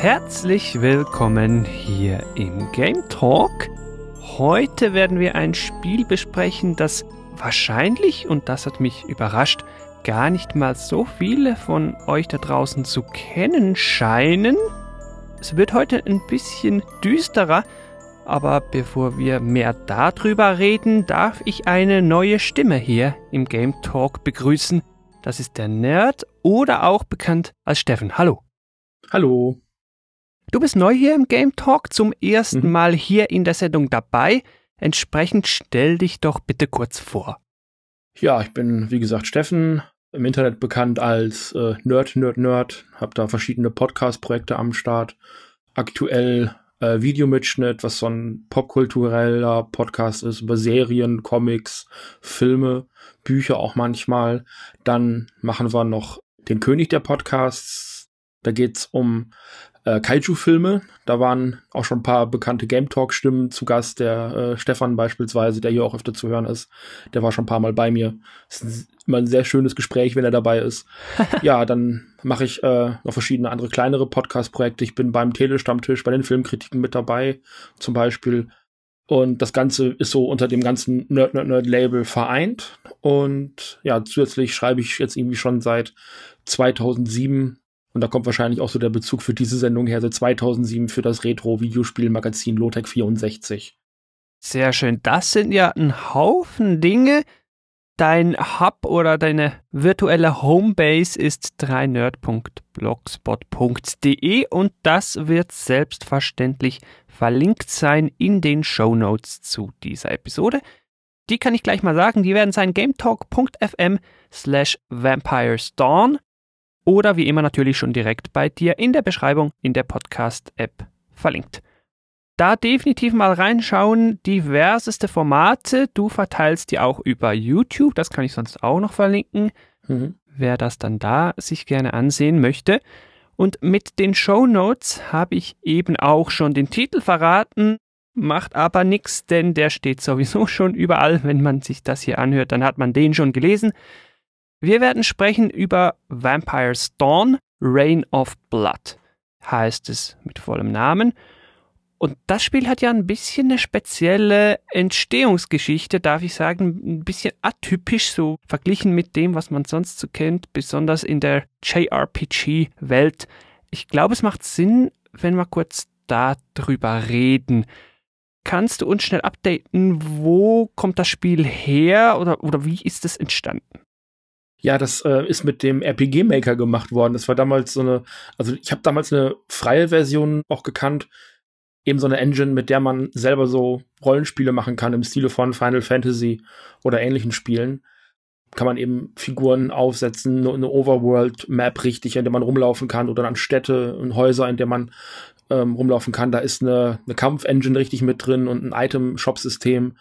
Herzlich willkommen hier im Game Talk. Heute werden wir ein Spiel besprechen, das wahrscheinlich, und das hat mich überrascht, gar nicht mal so viele von euch da draußen zu kennen scheinen. Es wird heute ein bisschen düsterer, aber bevor wir mehr darüber reden, darf ich eine neue Stimme hier im Game Talk begrüßen. Das ist der Nerd oder auch bekannt als Steffen. Hallo. Hallo. Du bist neu hier im Game Talk, zum ersten Mhm. Mal hier in der Sendung dabei. Entsprechend stell dich doch bitte kurz vor. Ja, ich bin, wie gesagt, Steffen, im Internet bekannt als äh, Nerd, Nerd, Nerd. Hab da verschiedene Podcast-Projekte am Start. Aktuell äh, Videomitschnitt, was so ein popkultureller Podcast ist, über Serien, Comics, Filme, Bücher auch manchmal. Dann machen wir noch den König der Podcasts. Da geht's um äh, Kaiju-Filme. Da waren auch schon ein paar bekannte Game Talk-Stimmen zu Gast. Der äh, Stefan beispielsweise, der hier auch öfter zu hören ist, der war schon ein paar Mal bei mir. Es ist immer ein sehr schönes Gespräch, wenn er dabei ist. ja, dann mache ich äh, noch verschiedene andere kleinere Podcast-Projekte. Ich bin beim Telestammtisch, bei den Filmkritiken mit dabei, zum Beispiel. Und das Ganze ist so unter dem ganzen Nerd Nerd Nerd Label vereint. Und ja, zusätzlich schreibe ich jetzt irgendwie schon seit 2007 und da kommt wahrscheinlich auch so der Bezug für diese Sendung her, seit 2007 für das Retro-Videospielmagazin Lotec 64. Sehr schön. Das sind ja ein Haufen Dinge. Dein Hub oder deine virtuelle Homebase ist 3nerd.blogspot.de und das wird selbstverständlich verlinkt sein in den Show Notes zu dieser Episode. Die kann ich gleich mal sagen, die werden sein gametalk.fm slash vampiresdawn oder wie immer natürlich schon direkt bei dir in der Beschreibung in der Podcast-App verlinkt da definitiv mal reinschauen. Diverseste Formate. Du verteilst die auch über YouTube. Das kann ich sonst auch noch verlinken. Mhm. Wer das dann da sich gerne ansehen möchte. Und mit den Show Notes habe ich eben auch schon den Titel verraten. Macht aber nichts, denn der steht sowieso schon überall. Wenn man sich das hier anhört, dann hat man den schon gelesen. Wir werden sprechen über Vampire's Dawn, Reign of Blood. Heißt es mit vollem Namen. Und das Spiel hat ja ein bisschen eine spezielle Entstehungsgeschichte, darf ich sagen, ein bisschen atypisch so verglichen mit dem, was man sonst so kennt, besonders in der JRPG-Welt. Ich glaube, es macht Sinn, wenn wir kurz darüber reden. Kannst du uns schnell updaten, wo kommt das Spiel her oder, oder wie ist es entstanden? Ja, das äh, ist mit dem RPG Maker gemacht worden. Das war damals so eine, also ich habe damals eine freie Version auch gekannt, eben so eine Engine, mit der man selber so Rollenspiele machen kann im Stile von Final Fantasy oder ähnlichen Spielen. Kann man eben Figuren aufsetzen, eine Overworld-Map richtig, in der man rumlaufen kann oder an Städte und Häuser, in der man ähm, rumlaufen kann. Da ist eine, eine Kampfengine richtig mit drin und ein Item-Shop-System.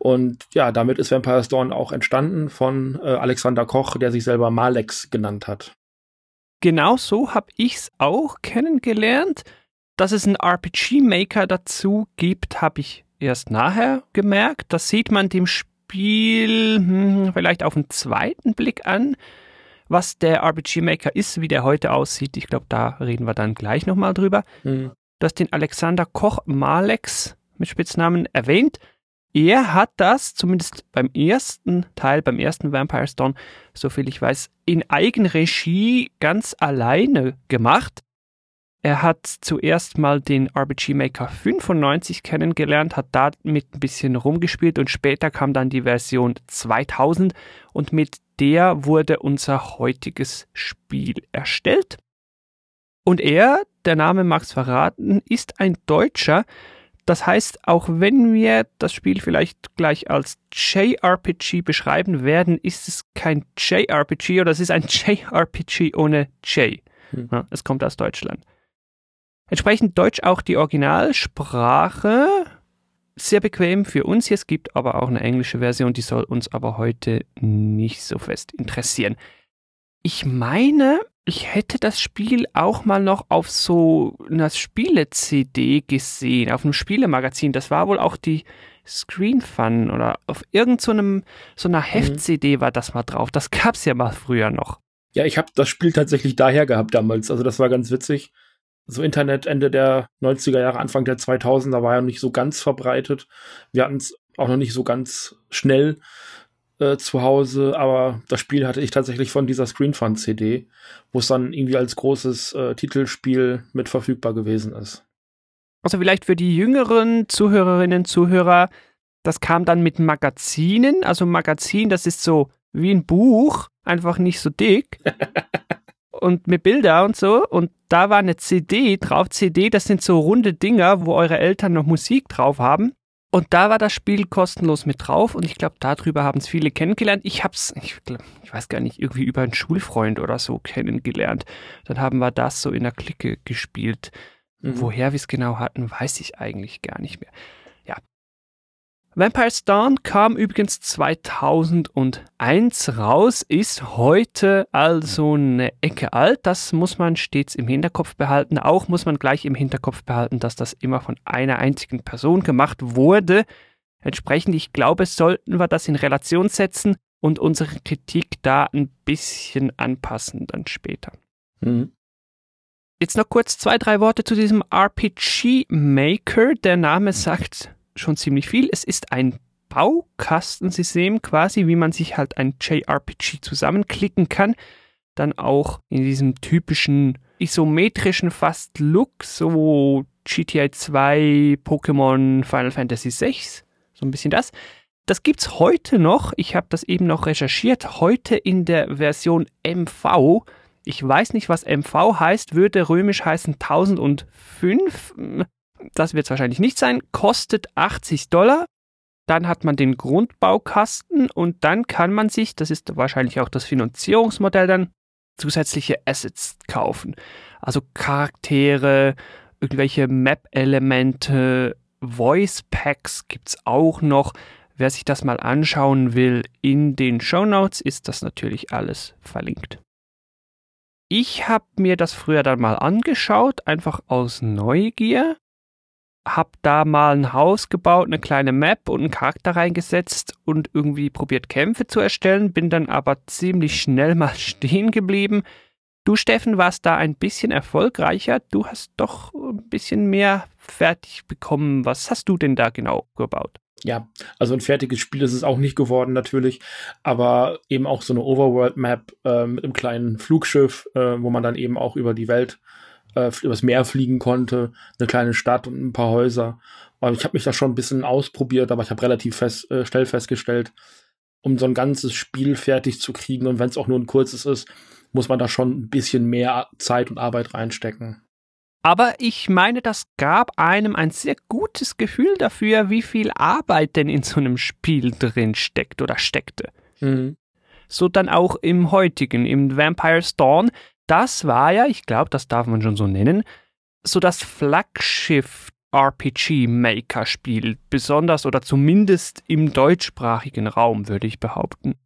Und ja, damit ist Vampire's Dawn auch entstanden von äh, Alexander Koch, der sich selber Malex genannt hat. Genau so habe ich es auch kennengelernt. Dass es einen RPG-Maker dazu gibt, habe ich erst nachher gemerkt. Das sieht man dem Spiel hm, vielleicht auf den zweiten Blick an. Was der RPG-Maker ist, wie der heute aussieht, ich glaube, da reden wir dann gleich nochmal drüber. Mhm. Du hast den Alexander Koch Malex mit Spitznamen erwähnt. Er hat das, zumindest beim ersten Teil, beim ersten Vampire's Dawn, soviel ich weiß, in Eigenregie ganz alleine gemacht. Er hat zuerst mal den RPG Maker 95 kennengelernt, hat damit ein bisschen rumgespielt und später kam dann die Version 2000 und mit der wurde unser heutiges Spiel erstellt. Und er, der Name mag's verraten, ist ein Deutscher, Das heißt, auch wenn wir das Spiel vielleicht gleich als JRPG beschreiben werden, ist es kein JRPG oder es ist ein JRPG ohne J. Hm. Ja, es kommt aus Deutschland. Entsprechend Deutsch auch die Originalsprache. Sehr bequem für uns hier. Es gibt aber auch eine englische Version, die soll uns aber heute nicht so fest interessieren. Ich meine, ich hätte das Spiel auch mal noch auf so einer Spiele-CD gesehen, auf einem Spielemagazin. Das war wohl auch die Screen Fun oder auf irgendeinem so, so einer mhm. Heft-CD war das mal drauf. Das gab's ja mal früher noch. Ja, ich habe das Spiel tatsächlich daher gehabt damals. Also das war ganz witzig. So Internet Ende der 90er Jahre, Anfang der 2000er war ja nicht so ganz verbreitet. Wir hatten es auch noch nicht so ganz schnell äh, zu Hause, aber das Spiel hatte ich tatsächlich von dieser Screenfun CD, wo es dann irgendwie als großes äh, Titelspiel mit verfügbar gewesen ist. Also vielleicht für die jüngeren Zuhörerinnen, Zuhörer, das kam dann mit Magazinen, also Magazin, das ist so wie ein Buch, einfach nicht so dick. und mit Bilder und so. Und da war eine CD drauf. CD, das sind so runde Dinger, wo eure Eltern noch Musik drauf haben. Und da war das Spiel kostenlos mit drauf und ich glaube, darüber haben es viele kennengelernt. Ich hab's, ich, glaub, ich weiß gar nicht, irgendwie über einen Schulfreund oder so kennengelernt. Dann haben wir das so in der Clique gespielt. Mhm. Woher wir es genau hatten, weiß ich eigentlich gar nicht mehr. Vampire's Dawn kam übrigens 2001 raus, ist heute also eine Ecke alt. Das muss man stets im Hinterkopf behalten. Auch muss man gleich im Hinterkopf behalten, dass das immer von einer einzigen Person gemacht wurde. Entsprechend, ich glaube, sollten wir das in Relation setzen und unsere Kritik da ein bisschen anpassen dann später. Mhm. Jetzt noch kurz zwei, drei Worte zu diesem RPG Maker. Der Name sagt schon ziemlich viel. Es ist ein Baukastensystem quasi, wie man sich halt ein JRPG zusammenklicken kann. Dann auch in diesem typischen isometrischen fast Look, so GTA 2, Pokémon, Final Fantasy 6, so ein bisschen das. Das gibt's heute noch. Ich habe das eben noch recherchiert. Heute in der Version MV. Ich weiß nicht, was MV heißt. Würde römisch heißen 1005 das wird es wahrscheinlich nicht sein, kostet 80 Dollar. Dann hat man den Grundbaukasten und dann kann man sich, das ist wahrscheinlich auch das Finanzierungsmodell dann, zusätzliche Assets kaufen. Also Charaktere, irgendwelche Map-Elemente, Voice Packs gibt es auch noch. Wer sich das mal anschauen will, in den Show Notes ist das natürlich alles verlinkt. Ich habe mir das früher dann mal angeschaut, einfach aus Neugier habe da mal ein Haus gebaut, eine kleine Map und einen Charakter reingesetzt und irgendwie probiert Kämpfe zu erstellen, bin dann aber ziemlich schnell mal stehen geblieben. Du, Steffen, warst da ein bisschen erfolgreicher. Du hast doch ein bisschen mehr fertig bekommen. Was hast du denn da genau gebaut? Ja, also ein fertiges Spiel ist es auch nicht geworden natürlich, aber eben auch so eine Overworld-Map äh, mit einem kleinen Flugschiff, äh, wo man dann eben auch über die Welt äh, übers Meer fliegen konnte, eine kleine Stadt und ein paar Häuser. Und ich habe mich da schon ein bisschen ausprobiert, aber ich habe relativ fest, äh, schnell festgestellt, um so ein ganzes Spiel fertig zu kriegen und wenn es auch nur ein kurzes ist, muss man da schon ein bisschen mehr Zeit und Arbeit reinstecken. Aber ich meine, das gab einem ein sehr gutes Gefühl dafür, wie viel Arbeit denn in so einem Spiel drin steckt oder steckte. Mhm. So dann auch im heutigen, im Vampire's Dawn, das war ja, ich glaube, das darf man schon so nennen, so das Flaggschiff RPG Maker Spiel, besonders oder zumindest im deutschsprachigen Raum, würde ich behaupten.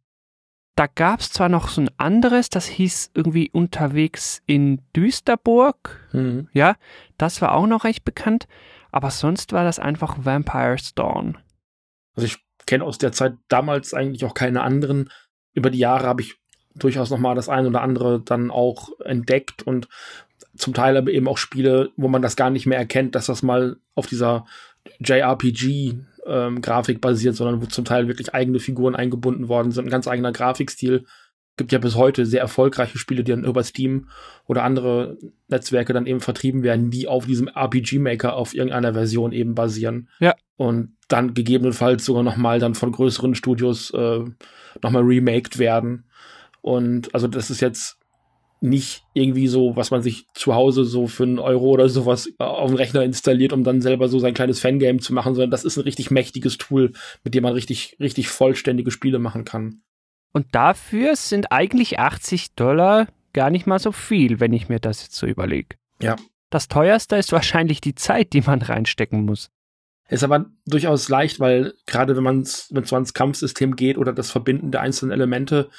Da gab es zwar noch so ein anderes, das hieß irgendwie unterwegs in Düsterburg. Mhm. Ja, das war auch noch recht bekannt, aber sonst war das einfach Vampire's Dawn. Also ich kenne aus der Zeit damals eigentlich auch keine anderen. Über die Jahre habe ich durchaus noch mal das eine oder andere dann auch entdeckt und zum Teil aber eben auch Spiele, wo man das gar nicht mehr erkennt, dass das mal auf dieser JRPG ähm, Grafik basiert, sondern wo zum Teil wirklich eigene Figuren eingebunden worden sind, ein ganz eigener Grafikstil. Gibt ja bis heute sehr erfolgreiche Spiele, die dann über Steam oder andere Netzwerke dann eben vertrieben werden, die auf diesem RPG Maker auf irgendeiner Version eben basieren. Ja. Und dann gegebenenfalls sogar noch mal dann von größeren Studios äh, noch mal remaked werden. Und also das ist jetzt nicht irgendwie so, was man sich zu Hause so für einen Euro oder sowas auf den Rechner installiert, um dann selber so sein kleines Fangame zu machen, sondern das ist ein richtig mächtiges Tool, mit dem man richtig, richtig vollständige Spiele machen kann. Und dafür sind eigentlich 80 Dollar gar nicht mal so viel, wenn ich mir das jetzt so überlege. Ja. Das teuerste ist wahrscheinlich die Zeit, die man reinstecken muss. Ist aber durchaus leicht, weil gerade wenn man es so ans Kampfsystem geht oder das Verbinden der einzelnen Elemente,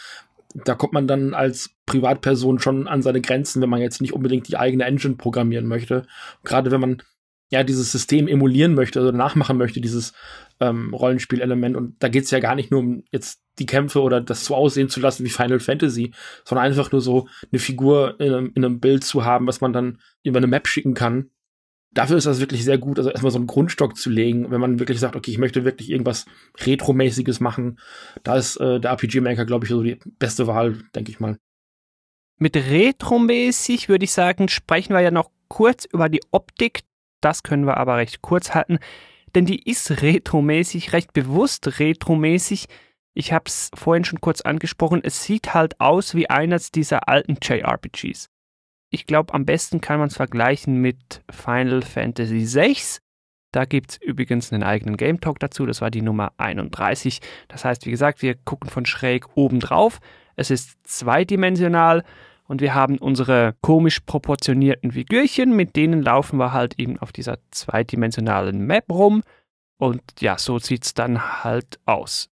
da kommt man dann als Privatperson schon an seine Grenzen, wenn man jetzt nicht unbedingt die eigene Engine programmieren möchte. Gerade wenn man ja dieses System emulieren möchte oder nachmachen möchte, dieses ähm, Rollenspielelement. Und da geht es ja gar nicht nur um jetzt die Kämpfe oder das so aussehen zu lassen wie Final Fantasy, sondern einfach nur so eine Figur in einem, in einem Bild zu haben, was man dann über eine Map schicken kann dafür ist das wirklich sehr gut, also erstmal so einen Grundstock zu legen, wenn man wirklich sagt, okay, ich möchte wirklich irgendwas Retro-mäßiges machen. Da ist äh, der RPG Maker, glaube ich, so die beste Wahl, denke ich mal. Mit Retro-mäßig würde ich sagen, sprechen wir ja noch kurz über die Optik. Das können wir aber recht kurz halten, denn die ist retromäßig, recht bewusst retromäßig. Ich habe es vorhin schon kurz angesprochen, es sieht halt aus wie eines dieser alten JRPGs. Ich glaube, am besten kann man es vergleichen mit Final Fantasy VI. Da gibt es übrigens einen eigenen Game Talk dazu. Das war die Nummer 31. Das heißt, wie gesagt, wir gucken von schräg oben drauf. Es ist zweidimensional und wir haben unsere komisch proportionierten Figürchen, mit denen laufen wir halt eben auf dieser zweidimensionalen Map rum. Und ja, so sieht es dann halt aus.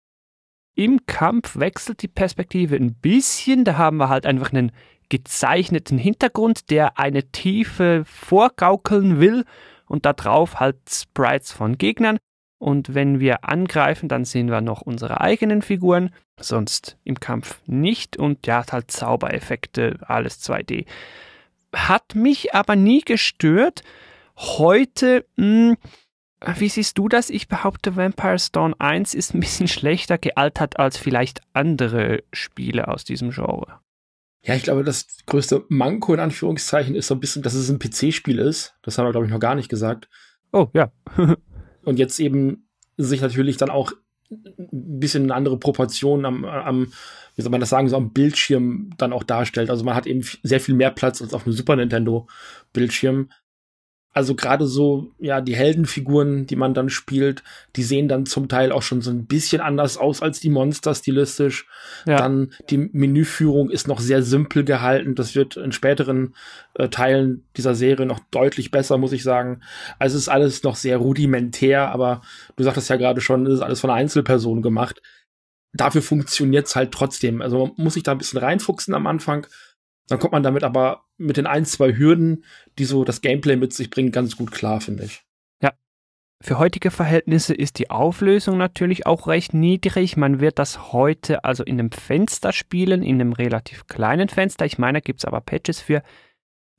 Im Kampf wechselt die Perspektive ein bisschen. Da haben wir halt einfach einen gezeichneten Hintergrund, der eine Tiefe vorgaukeln will und da drauf halt Sprites von Gegnern. Und wenn wir angreifen, dann sehen wir noch unsere eigenen Figuren, sonst im Kampf nicht. Und ja, halt Zaubereffekte, alles 2D. Hat mich aber nie gestört. Heute, mh, hm, wie siehst du das? Ich behaupte, Vampire Stone 1 ist ein bisschen schlechter gealtert als vielleicht andere Spiele aus diesem Genre. Ja, ich glaube, das größte Manko in Anführungszeichen ist so ein bisschen, dass es ein PC-Spiel ist. Das haben wir, glaube ich, noch gar nicht gesagt. Oh, ja. und jetzt eben sich natürlich dann auch ein bisschen eine andere Proportion am, am, wie soll man das sagen, so am Bildschirm dann auch darstellt. Also man hat eben sehr viel mehr Platz als auf einem Super Nintendo Bildschirm. Also gerade so, ja, die Heldenfiguren, die man dann spielt, die sehen dann zum Teil auch schon so ein bisschen anders aus als die Monster stilistisch. Ja. Dann die Menüführung ist noch sehr simpel gehalten. Das wird in späteren äh, Teilen dieser Serie noch deutlich besser, muss ich sagen. Also es ist alles noch sehr rudimentär, aber du sagtest ja gerade schon, es ist alles von einer Einzelperson gemacht. Dafür funktioniert's halt trotzdem. Also man muss sich da ein bisschen reinfuchsen am Anfang dann kommt man damit aber mit den ein, zwei Hürden, die so das Gameplay mit sich bringen, ganz gut klar, finde ich. Ja. Für heutige Verhältnisse ist die Auflösung natürlich auch recht niedrig. Man wird das heute also in einem Fenster spielen, in einem relativ kleinen Fenster. Ich meine, da gibt es aber Patches für.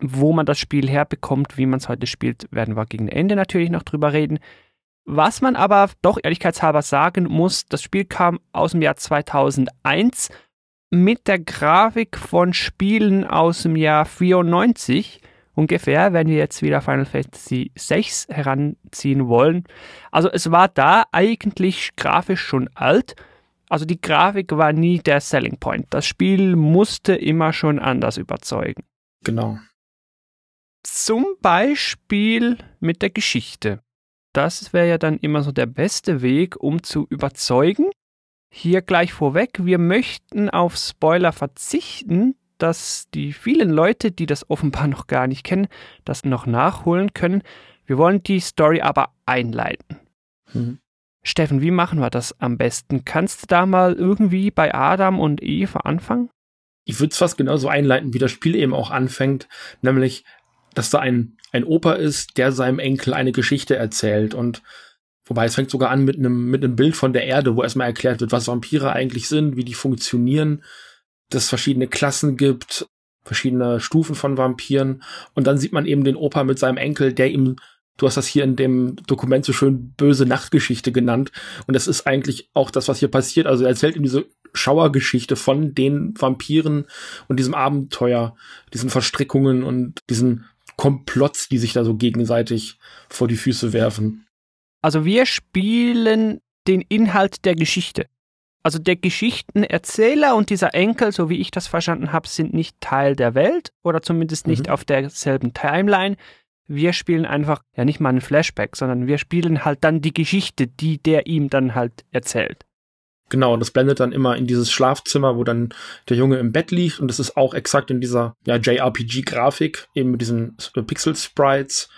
Wo man das Spiel herbekommt, wie man es heute spielt, werden wir gegen Ende natürlich noch drüber reden. Was man aber doch ehrlichkeitshalber sagen muss, das Spiel kam aus dem Jahr 2001 mit der Grafik von Spielen aus dem Jahr 94 ungefähr, wenn wir jetzt wieder Final Fantasy VI heranziehen wollen. Also es war da eigentlich grafisch schon alt. Also die Grafik war nie der Selling Point. Das Spiel musste immer schon anders überzeugen. Genau. Zum Beispiel mit der Geschichte. Das wäre ja dann immer so der beste Weg, um zu überzeugen. Hier gleich vorweg, wir möchten auf Spoiler verzichten, dass die vielen Leute, die das offenbar noch gar nicht kennen, das noch nachholen können. Wir wollen die Story aber einleiten. Mhm. Steffen, wie machen wir das am besten? Kannst du da mal irgendwie bei Adam und Eva anfangen? Ich würde es fast genauso einleiten, wie das Spiel eben auch anfängt, nämlich, dass da ein, ein Opa ist, der seinem Enkel eine Geschichte erzählt und Wobei es fängt sogar an mit einem mit einem Bild von der Erde, wo erstmal erklärt wird, was Vampire eigentlich sind, wie die funktionieren, dass es verschiedene Klassen gibt, verschiedene Stufen von Vampiren und dann sieht man eben den Opa mit seinem Enkel, der ihm Du hast das hier in dem Dokument so schön böse Nachtgeschichte genannt. Und das ist eigentlich auch das, was hier passiert. Also er erzählt ihm diese Schauergeschichte von den Vampiren und diesem Abenteuer, diesen Verstrickungen und diesen Komplotts, die sich da so gegenseitig vor die Füße werfen. Also wir spielen den Inhalt der Geschichte. Also der Geschichtenerzähler und dieser Enkel, so wie ich das verstanden habe, sind nicht Teil der Welt oder zumindest nicht mhm. auf derselben Timeline. Wir spielen einfach ja nicht mal einen Flashback, sondern wir spielen halt dann die Geschichte, die der ihm dann halt erzählt. Genau, das blendet dann immer in dieses Schlafzimmer, wo dann der Junge im Bett liegt und das ist auch exakt in dieser ja, JRPG-Grafik, eben mit diesen Pixel-Sprites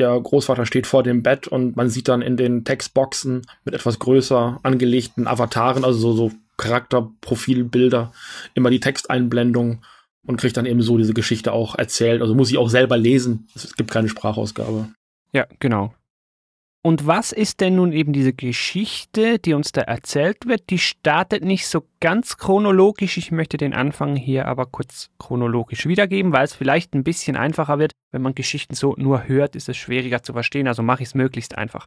der Großvater steht vor dem Bett und man sieht dann in den Textboxen mit etwas größer angelegten Avataren, also so, so Charakterprofilbilder, immer die Texteinblendung und kriegt dann eben so diese Geschichte auch erzählt. Also muss ich auch selber lesen. Es gibt keine Sprachausgabe. Ja, genau. Und was ist denn nun eben diese Geschichte, die uns da erzählt wird? Die startet nicht so ganz chronologisch. Ich möchte den Anfang hier aber kurz chronologisch wiedergeben, weil es vielleicht ein bisschen einfacher wird. Wenn man Geschichten so nur hört, ist es schwieriger zu verstehen, also mache ich es möglichst einfach.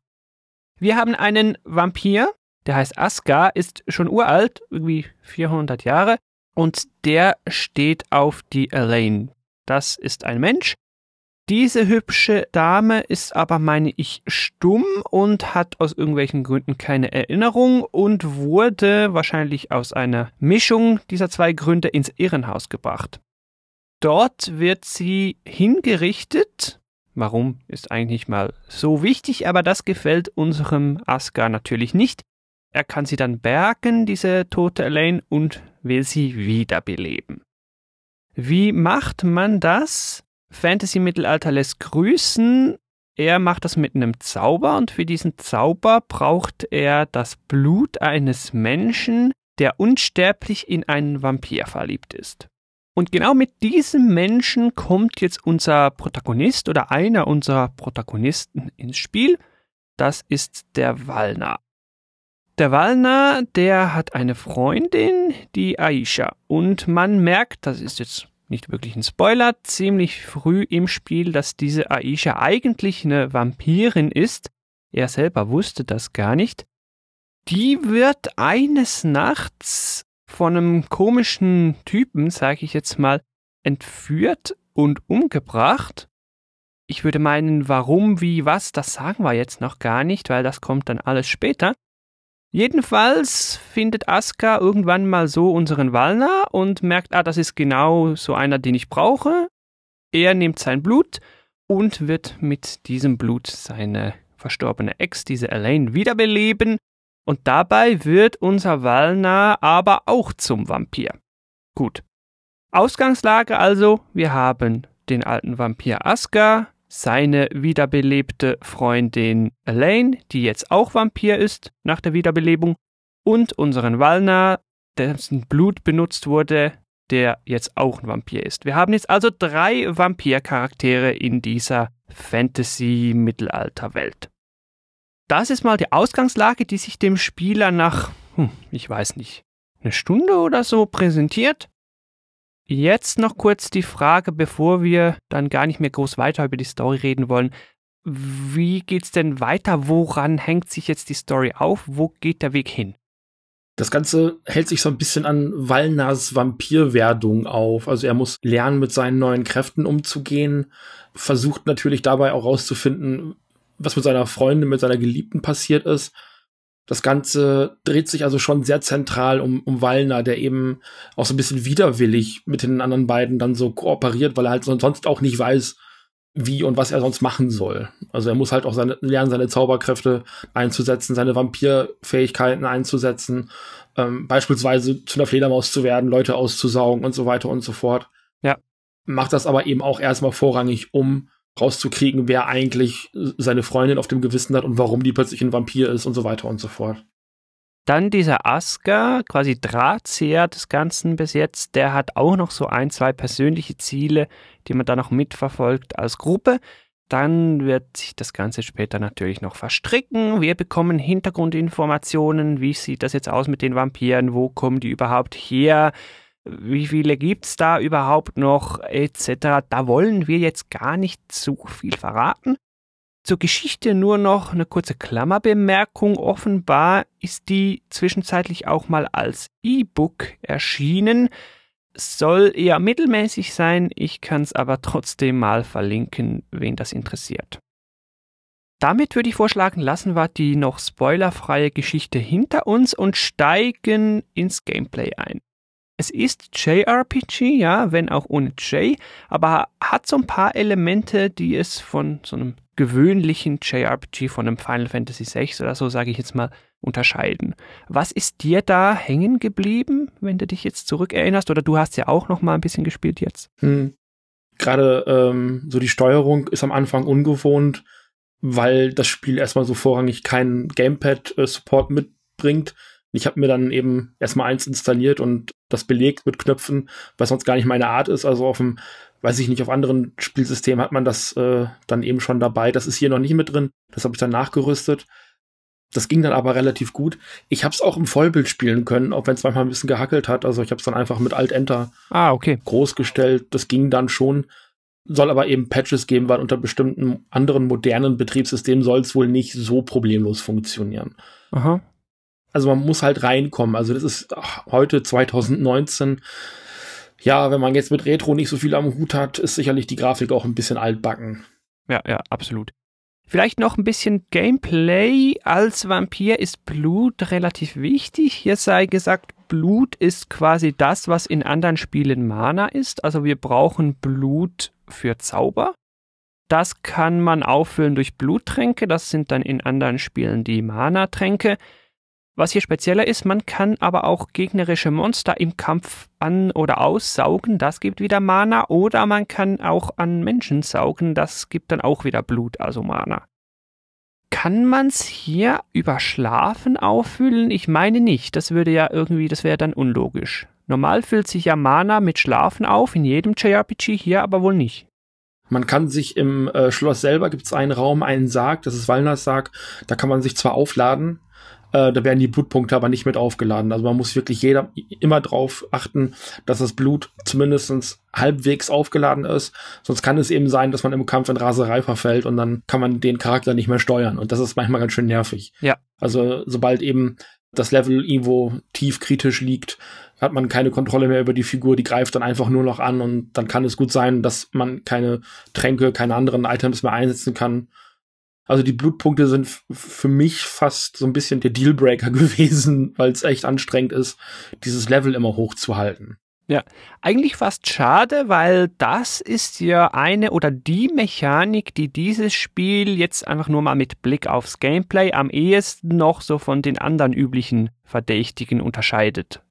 Wir haben einen Vampir, der heißt Aska, ist schon uralt, irgendwie 400 Jahre, und der steht auf die Elaine. Das ist ein Mensch, diese hübsche Dame ist aber, meine ich, stumm und hat aus irgendwelchen Gründen keine Erinnerung und wurde wahrscheinlich aus einer Mischung dieser zwei Gründe ins Irrenhaus gebracht. Dort wird sie hingerichtet. Warum ist eigentlich mal so wichtig, aber das gefällt unserem Asgar natürlich nicht. Er kann sie dann bergen, diese tote Elaine, und will sie wiederbeleben. Wie macht man das? Fantasy-Mittelalter lässt grüßen. Er macht das mit einem Zauber und für diesen Zauber braucht er das Blut eines Menschen, der unsterblich in einen Vampir verliebt ist. Und genau mit diesem Menschen kommt jetzt unser Protagonist oder einer unserer Protagonisten ins Spiel. Das ist der Wallner. Der Wallner, der hat eine Freundin, die Aisha. Und man merkt, das ist jetzt nicht wirklich ein Spoiler, ziemlich früh im Spiel, dass diese Aisha eigentlich eine Vampirin ist. Er selber wusste das gar nicht. Die wird eines Nachts von einem komischen Typen, sage ich jetzt mal, entführt und umgebracht. Ich würde meinen, warum, wie, was, das sagen wir jetzt noch gar nicht, weil das kommt dann alles später. Jedenfalls findet Aska irgendwann mal so unseren Wallner und merkt, ah, das ist genau so einer, den ich brauche. Er nimmt sein Blut und wird mit diesem Blut seine verstorbene Ex, diese Elaine, wiederbeleben. Und dabei wird unser Wallner aber auch zum Vampir. Gut. Ausgangslage also, wir haben den alten Vampir Aska, seine wiederbelebte Freundin Elaine, die jetzt auch Vampir ist nach der Wiederbelebung, und unseren Walner, dessen Blut benutzt wurde, der jetzt auch ein Vampir ist. Wir haben jetzt also drei Vampircharaktere in dieser Fantasy-Mittelalter-Welt. Das ist mal die Ausgangslage, die sich dem Spieler nach, hm, ich weiß nicht, eine Stunde oder so präsentiert. Jetzt noch kurz die Frage, bevor wir dann gar nicht mehr groß weiter über die Story reden wollen. Wie geht's denn weiter? Woran hängt sich jetzt die Story auf? Wo geht der Weg hin? Das Ganze hält sich so ein bisschen an Wallners Vampirwerdung auf. Also er muss lernen, mit seinen neuen Kräften umzugehen, versucht natürlich dabei auch rauszufinden, was mit seiner Freundin, mit seiner Geliebten passiert ist das Ganze dreht sich also schon sehr zentral um, um Wallner, der eben auch so ein bisschen widerwillig mit den anderen beiden dann so kooperiert, weil er halt sonst auch nicht weiß, wie und was er sonst machen soll. Also er muss halt auch seine, lernen, seine Zauberkräfte einzusetzen, seine Vampirfähigkeiten einzusetzen, ähm, beispielsweise zu einer Fledermaus zu werden, Leute auszusaugen und so weiter und so fort. Ja. Macht das aber eben auch erstmal vorrangig, um rauszukriegen, wer eigentlich seine Freundin auf dem Gewissen hat und warum die plötzlich ein Vampir ist und so weiter und so fort. Dann dieser Asker, quasi Drahtzieher des Ganzen bis jetzt, der hat auch noch so ein, zwei persönliche Ziele, die man da noch mitverfolgt als Gruppe. Dann wird sich das Ganze später natürlich noch verstricken. Wir bekommen Hintergrundinformationen. Wie sieht das jetzt aus mit den Vampiren? Wo kommen die überhaupt her? Wie viele gibt es da überhaupt noch, etc. Da wollen wir jetzt gar nicht zu viel verraten. Zur Geschichte nur noch eine kurze Klammerbemerkung. Offenbar ist die zwischenzeitlich auch mal als E-Book erschienen. Soll eher mittelmäßig sein, ich kann es aber trotzdem mal verlinken, wen das interessiert. Damit würde ich vorschlagen, lassen wir die noch spoilerfreie Geschichte hinter uns und steigen ins Gameplay ein. Es ist JRPG, ja, wenn auch ohne J, aber hat so ein paar Elemente, die es von so einem gewöhnlichen JRPG, von einem Final Fantasy VI oder so, sage ich jetzt mal, unterscheiden. Was ist dir da hängen geblieben, wenn du dich jetzt zurückerinnerst? Oder du hast ja auch noch mal ein bisschen gespielt jetzt. Hm. Gerade ähm, so die Steuerung ist am Anfang ungewohnt, weil das Spiel erstmal so vorrangig keinen Gamepad-Support äh, mitbringt. Ich habe mir dann eben erstmal eins installiert und das belegt mit Knöpfen, was sonst gar nicht meine Art ist. Also auf dem, weiß ich nicht, auf anderen Spielsystemen hat man das äh, dann eben schon dabei. Das ist hier noch nicht mit drin. Das habe ich dann nachgerüstet. Das ging dann aber relativ gut. Ich habe es auch im Vollbild spielen können, auch wenn es manchmal ein bisschen gehackelt hat. Also ich habe es dann einfach mit Alt-Enter ah, okay. groß gestellt. Das ging dann schon. Soll aber eben Patches geben, weil unter bestimmten anderen modernen Betriebssystemen soll es wohl nicht so problemlos funktionieren. Aha. Also man muss halt reinkommen. Also das ist ach, heute 2019. Ja, wenn man jetzt mit Retro nicht so viel am Hut hat, ist sicherlich die Grafik auch ein bisschen altbacken. Ja, ja, absolut. Vielleicht noch ein bisschen Gameplay. Als Vampir ist Blut relativ wichtig. Hier sei gesagt, Blut ist quasi das, was in anderen Spielen Mana ist. Also wir brauchen Blut für Zauber. Das kann man auffüllen durch Bluttränke. Das sind dann in anderen Spielen die Mana-Tränke. Was hier spezieller ist, man kann aber auch gegnerische Monster im Kampf an- oder aussaugen, das gibt wieder Mana, oder man kann auch an Menschen saugen, das gibt dann auch wieder Blut, also Mana. Kann man's hier über Schlafen auffüllen? Ich meine nicht, das würde ja irgendwie, das wäre dann unlogisch. Normal füllt sich ja Mana mit Schlafen auf, in jedem JRPG, hier aber wohl nicht. Man kann sich im äh, Schloss selber gibt's einen Raum, einen Sarg, das ist Walners Sarg, da kann man sich zwar aufladen, äh, da werden die Blutpunkte aber nicht mit aufgeladen. Also man muss wirklich jeder immer drauf achten, dass das Blut zumindest halbwegs aufgeladen ist. Sonst kann es eben sein, dass man im Kampf in Raserei verfällt und dann kann man den Charakter nicht mehr steuern. Und das ist manchmal ganz schön nervig. Ja. Also sobald eben das Level irgendwo tief kritisch liegt, hat man keine Kontrolle mehr über die Figur, die greift dann einfach nur noch an und dann kann es gut sein, dass man keine Tränke, keine anderen Items mehr einsetzen kann also die Blutpunkte sind für mich fast so ein bisschen der Dealbreaker gewesen, weil es echt anstrengend ist, dieses Level immer hochzuhalten. Ja, eigentlich fast schade, weil das ist ja eine oder die Mechanik, die dieses Spiel jetzt einfach nur mal mit Blick aufs Gameplay am ehesten noch so von den anderen üblichen Verdächtigen unterscheidet.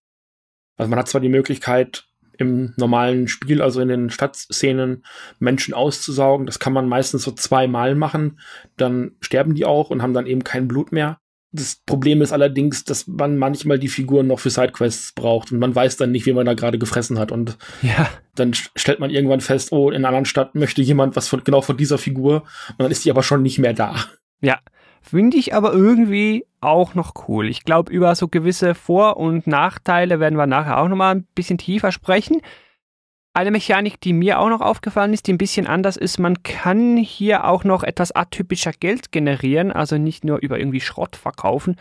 Also man hat zwar die Möglichkeit, im normalen Spiel, also in den Stadtszenen, Menschen auszusaugen. Das kann man meistens so zweimal machen. Dann sterben die auch und haben dann eben kein Blut mehr. Das Problem ist allerdings, dass man manchmal die Figuren noch für Sidequests braucht und man weiß dann nicht, wie man da gerade gefressen hat. Und ja. dann stellt man irgendwann fest, oh, in einer anderen Stadt möchte jemand was von genau von dieser Figur und dann ist die aber schon nicht mehr da. Ja, Finde ich aber irgendwie auch noch cool. Ich glaube, über so gewisse Vor- und Nachteile werden wir nachher auch nochmal ein bisschen tiefer sprechen. Eine Mechanik, die mir auch noch aufgefallen ist, die ein bisschen anders ist, man kann hier auch noch etwas atypischer Geld generieren, also nicht nur über irgendwie Schrott verkaufen,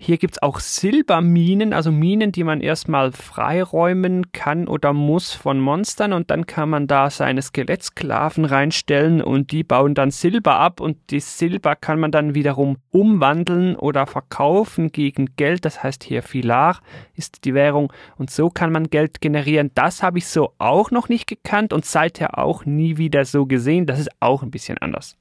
hier gibt es auch Silberminen, also Minen, die man erstmal freiräumen kann oder muss von Monstern. Und dann kann man da seine Skelettsklaven reinstellen und die bauen dann Silber ab. Und die Silber kann man dann wiederum umwandeln oder verkaufen gegen Geld, das heißt hier Filar ist die Währung. Und so kann man Geld generieren. Das habe ich so auch noch nicht gekannt und seither auch nie wieder so gesehen, das ist auch ein bisschen anders.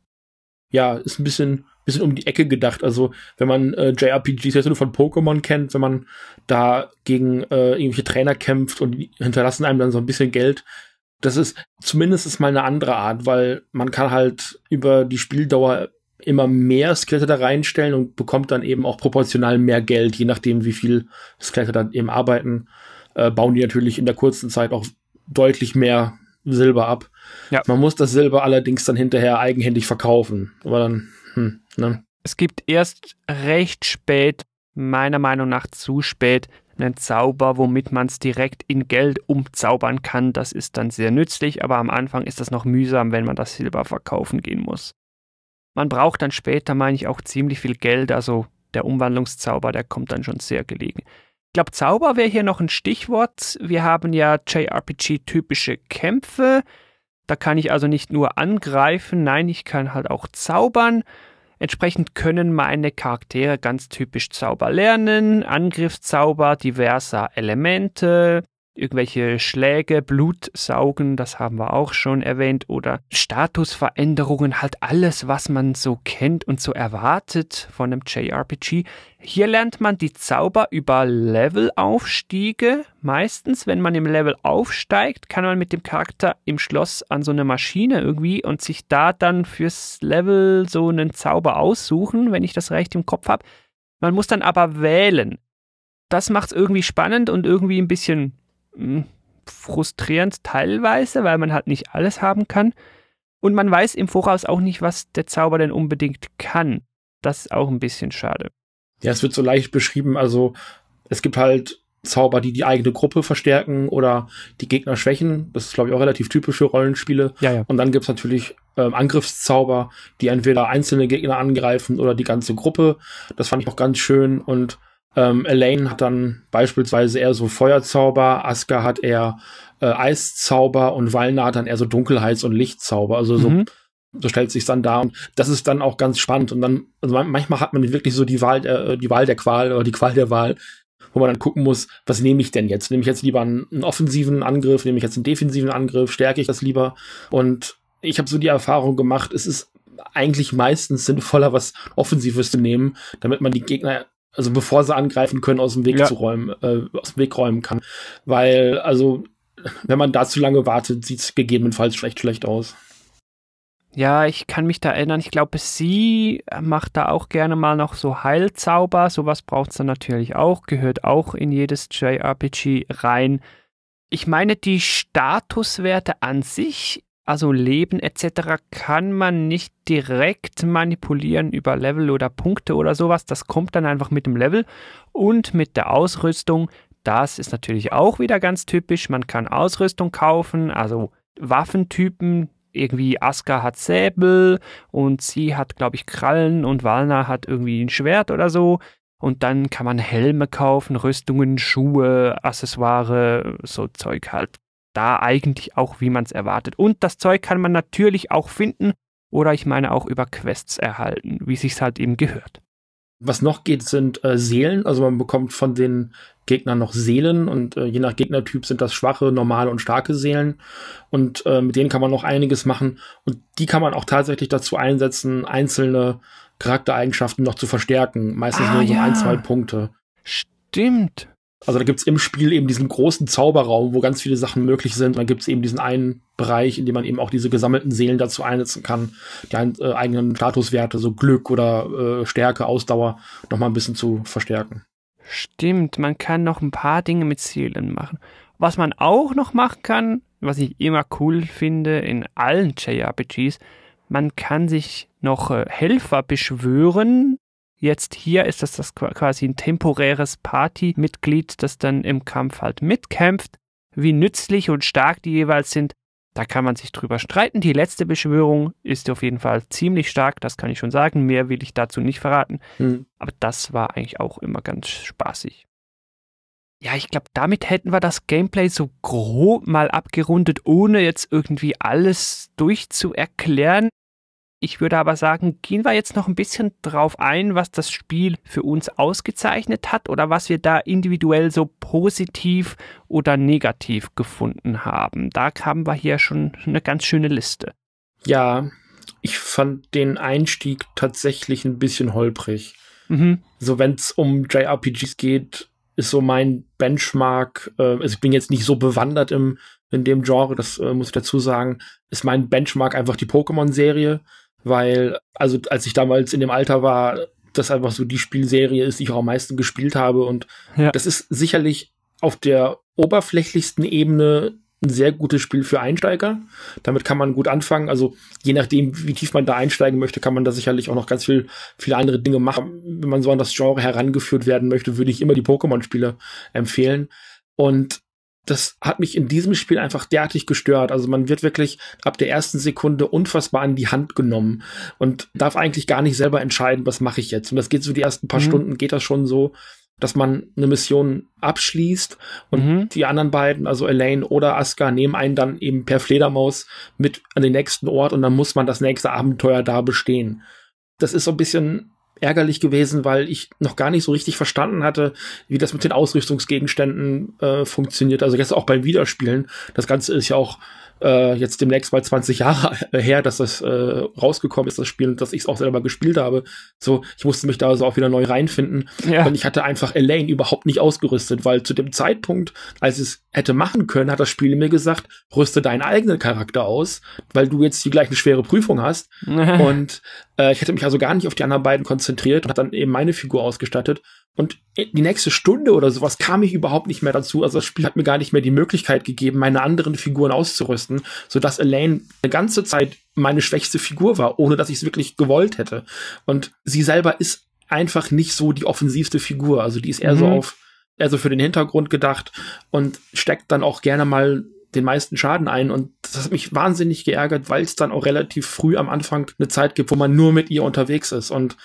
Ja, ist ein bisschen bisschen um die Ecke gedacht. Also wenn man äh, JRPGs jetzt nur von Pokémon kennt, wenn man da gegen äh, irgendwelche Trainer kämpft und hinterlassen einem dann so ein bisschen Geld, das ist zumindest mal eine andere Art, weil man kann halt über die Spieldauer immer mehr Skelette da reinstellen und bekommt dann eben auch proportional mehr Geld, je nachdem, wie viel Skelette dann eben arbeiten, äh, bauen die natürlich in der kurzen Zeit auch deutlich mehr Silber ab. Ja. Man muss das Silber allerdings dann hinterher eigenhändig verkaufen. Aber dann hm, ne? Es gibt erst recht spät, meiner Meinung nach zu spät, einen Zauber, womit man es direkt in Geld umzaubern kann. Das ist dann sehr nützlich, aber am Anfang ist das noch mühsam, wenn man das Silber verkaufen gehen muss. Man braucht dann später, meine ich, auch ziemlich viel Geld, also der Umwandlungszauber, der kommt dann schon sehr gelegen. Ich glaube, Zauber wäre hier noch ein Stichwort. Wir haben ja JRPG-typische Kämpfe. Da kann ich also nicht nur angreifen, nein, ich kann halt auch zaubern. Entsprechend können meine Charaktere ganz typisch Zauber lernen, Angriffszauber diverser Elemente, irgendwelche Schläge, Blut saugen, das haben wir auch schon erwähnt, oder Statusveränderungen, halt alles, was man so kennt und so erwartet von einem JRPG. Hier lernt man die Zauber über Levelaufstiege. Meistens, wenn man im Level aufsteigt, kann man mit dem Charakter im Schloss an so eine Maschine irgendwie und sich da dann fürs Level so einen Zauber aussuchen, wenn ich das recht im Kopf habe. Man muss dann aber wählen. Das macht es irgendwie spannend und irgendwie ein bisschen frustrierend teilweise, weil man halt nicht alles haben kann. Und man weiß im Voraus auch nicht, was der Zauber denn unbedingt kann. Das ist auch ein bisschen schade. Ja, es wird so leicht beschrieben. Also es gibt halt Zauber, die die eigene Gruppe verstärken oder die Gegner schwächen. Das ist, glaube ich, auch relativ typisch für Rollenspiele. Ja, ja. Und dann gibt's natürlich ähm, Angriffszauber, die entweder einzelne Gegner angreifen oder die ganze Gruppe. Das fand ich auch ganz schön. Und ähm, Elaine hat dann beispielsweise eher so Feuerzauber, Aska hat eher äh, Eiszauber und Valna hat dann eher so Dunkelheits- und Lichtzauber. Also so, mhm. so stellt sich dann da und das ist dann auch ganz spannend. Und dann, also manchmal hat man wirklich so die Wahl, äh, die Wahl der Qual oder die Qual der Wahl, wo man dann gucken muss, was nehme ich denn jetzt? Nehme ich jetzt lieber einen, einen offensiven Angriff, nehme ich jetzt einen defensiven Angriff, stärke ich das lieber? Und ich habe so die Erfahrung gemacht, es ist eigentlich meistens sinnvoller, was Offensives zu nehmen, damit man die Gegner also bevor sie angreifen können, aus dem Weg ja. zu räumen, äh, aus dem Weg räumen kann. Weil, also, wenn man da zu lange wartet, sieht es gegebenenfalls schlecht schlecht aus. Ja, ich kann mich da erinnern. Ich glaube, sie macht da auch gerne mal noch so Heilzauber. Sowas braucht es dann natürlich auch, gehört auch in jedes JRPG rein. Ich meine, die Statuswerte an sich also Leben etc. kann man nicht direkt manipulieren über Level oder Punkte oder sowas. Das kommt dann einfach mit dem Level und mit der Ausrüstung. Das ist natürlich auch wieder ganz typisch. Man kann Ausrüstung kaufen, also Waffentypen. Irgendwie Aska hat Säbel und sie hat, glaube ich, Krallen und Walna hat irgendwie ein Schwert oder so. Und dann kann man Helme kaufen, Rüstungen, Schuhe, Accessoire, so Zeug halt da eigentlich auch, wie man es erwartet. Und das Zeug kann man natürlich auch finden oder ich meine auch über Quests erhalten, wie sich's halt eben gehört. Was noch geht, sind äh, Seelen. Also man bekommt von den Gegnern noch Seelen und äh, je nach Gegnertyp sind das schwache, normale und starke Seelen. Und äh, mit denen kann man noch einiges machen. Und die kann man auch tatsächlich dazu einsetzen, einzelne Charaktereigenschaften noch zu verstärken. Meistens ah, nur so ja. ein, zwei Punkte. Stimmt. Also da gibt's im Spiel eben diesen großen Zauberraum, wo ganz viele Sachen möglich sind. Und dann gibt's eben diesen einen Bereich, in dem man eben auch diese gesammelten Seelen dazu einsetzen kann, die äh, eigenen Statuswerte, so Glück oder äh, Stärke, Ausdauer, noch mal ein bisschen zu verstärken. Stimmt, man kann noch ein paar Dinge mit Seelen machen. Was man auch noch machen kann, was ich immer cool finde in allen JRPGs, man kann sich noch äh, Helfer beschwören, Jetzt hier ist das, das quasi ein temporäres Partymitglied, das dann im Kampf halt mitkämpft. Wie nützlich und stark die jeweils sind, da kann man sich drüber streiten. Die letzte Beschwörung ist auf jeden Fall ziemlich stark, das kann ich schon sagen. Mehr will ich dazu nicht verraten. Hm. Aber das war eigentlich auch immer ganz spaßig. Ja, ich glaube, damit hätten wir das Gameplay so grob mal abgerundet, ohne jetzt irgendwie alles durchzuerklären. Ich würde aber sagen, gehen wir jetzt noch ein bisschen drauf ein, was das Spiel für uns ausgezeichnet hat oder was wir da individuell so positiv oder negativ gefunden haben. Da haben wir hier schon eine ganz schöne Liste. Ja, ich fand den Einstieg tatsächlich ein bisschen holprig. Mhm. So, wenn es um JRPGs geht, ist so mein Benchmark, äh, also ich bin jetzt nicht so bewandert im, in dem Genre, das äh, muss ich dazu sagen, ist mein Benchmark einfach die Pokémon-Serie weil, also als ich damals in dem Alter war, das einfach so die Spielserie ist, die ich auch am meisten gespielt habe. Und ja. das ist sicherlich auf der oberflächlichsten Ebene ein sehr gutes Spiel für Einsteiger. Damit kann man gut anfangen. Also je nachdem, wie tief man da einsteigen möchte, kann man da sicherlich auch noch ganz viel, viele andere Dinge machen. Wenn man so an das Genre herangeführt werden möchte, würde ich immer die Pokémon-Spiele empfehlen. Und das hat mich in diesem Spiel einfach derartig gestört. Also man wird wirklich ab der ersten Sekunde unfassbar an die Hand genommen und darf eigentlich gar nicht selber entscheiden, was mache ich jetzt. Und das geht so die ersten paar mhm. Stunden, geht das schon so, dass man eine Mission abschließt und mhm. die anderen beiden, also Elaine oder Asuka, nehmen einen dann eben per Fledermaus mit an den nächsten Ort und dann muss man das nächste Abenteuer da bestehen. das ist so ein bisschen ärgerlich gewesen, weil ich noch gar nicht so richtig verstanden hatte, wie das mit den Ausrüstungsgegenständen äh, funktioniert. Also jetzt auch beim Wiederspielen. Das Ganze ist ja auch äh, jetzt demnächst mal 20 Jahre her, dass das äh, rausgekommen ist, das Spiel, dass ich es auch selber gespielt habe. So, ich musste mich da so auch wieder neu reinfinden. Ja. Und ich hatte einfach Elaine überhaupt nicht ausgerüstet, weil zu dem Zeitpunkt, als es hätte machen können, hat das Spiel mir gesagt, rüste deinen eigenen Charakter aus, weil du jetzt die gleiche schwere Prüfung hast. und äh, ich hätte mich also gar nicht auf die anderen beiden konzentriert und hat dann eben meine Figur ausgestattet. Und die nächste Stunde oder sowas kam ich überhaupt nicht mehr dazu. Also das Spiel hat mir gar nicht mehr die Möglichkeit gegeben, meine anderen Figuren auszurüsten, sodass Elaine eine ganze Zeit meine schwächste Figur war, ohne dass ich es wirklich gewollt hätte. Und sie selber ist einfach nicht so die offensivste Figur. Also die ist eher mhm. so auf, eher so für den Hintergrund gedacht und steckt dann auch gerne mal den meisten Schaden ein. Und das hat mich wahnsinnig geärgert, weil es dann auch relativ früh am Anfang eine Zeit gibt, wo man nur mit ihr unterwegs ist. Und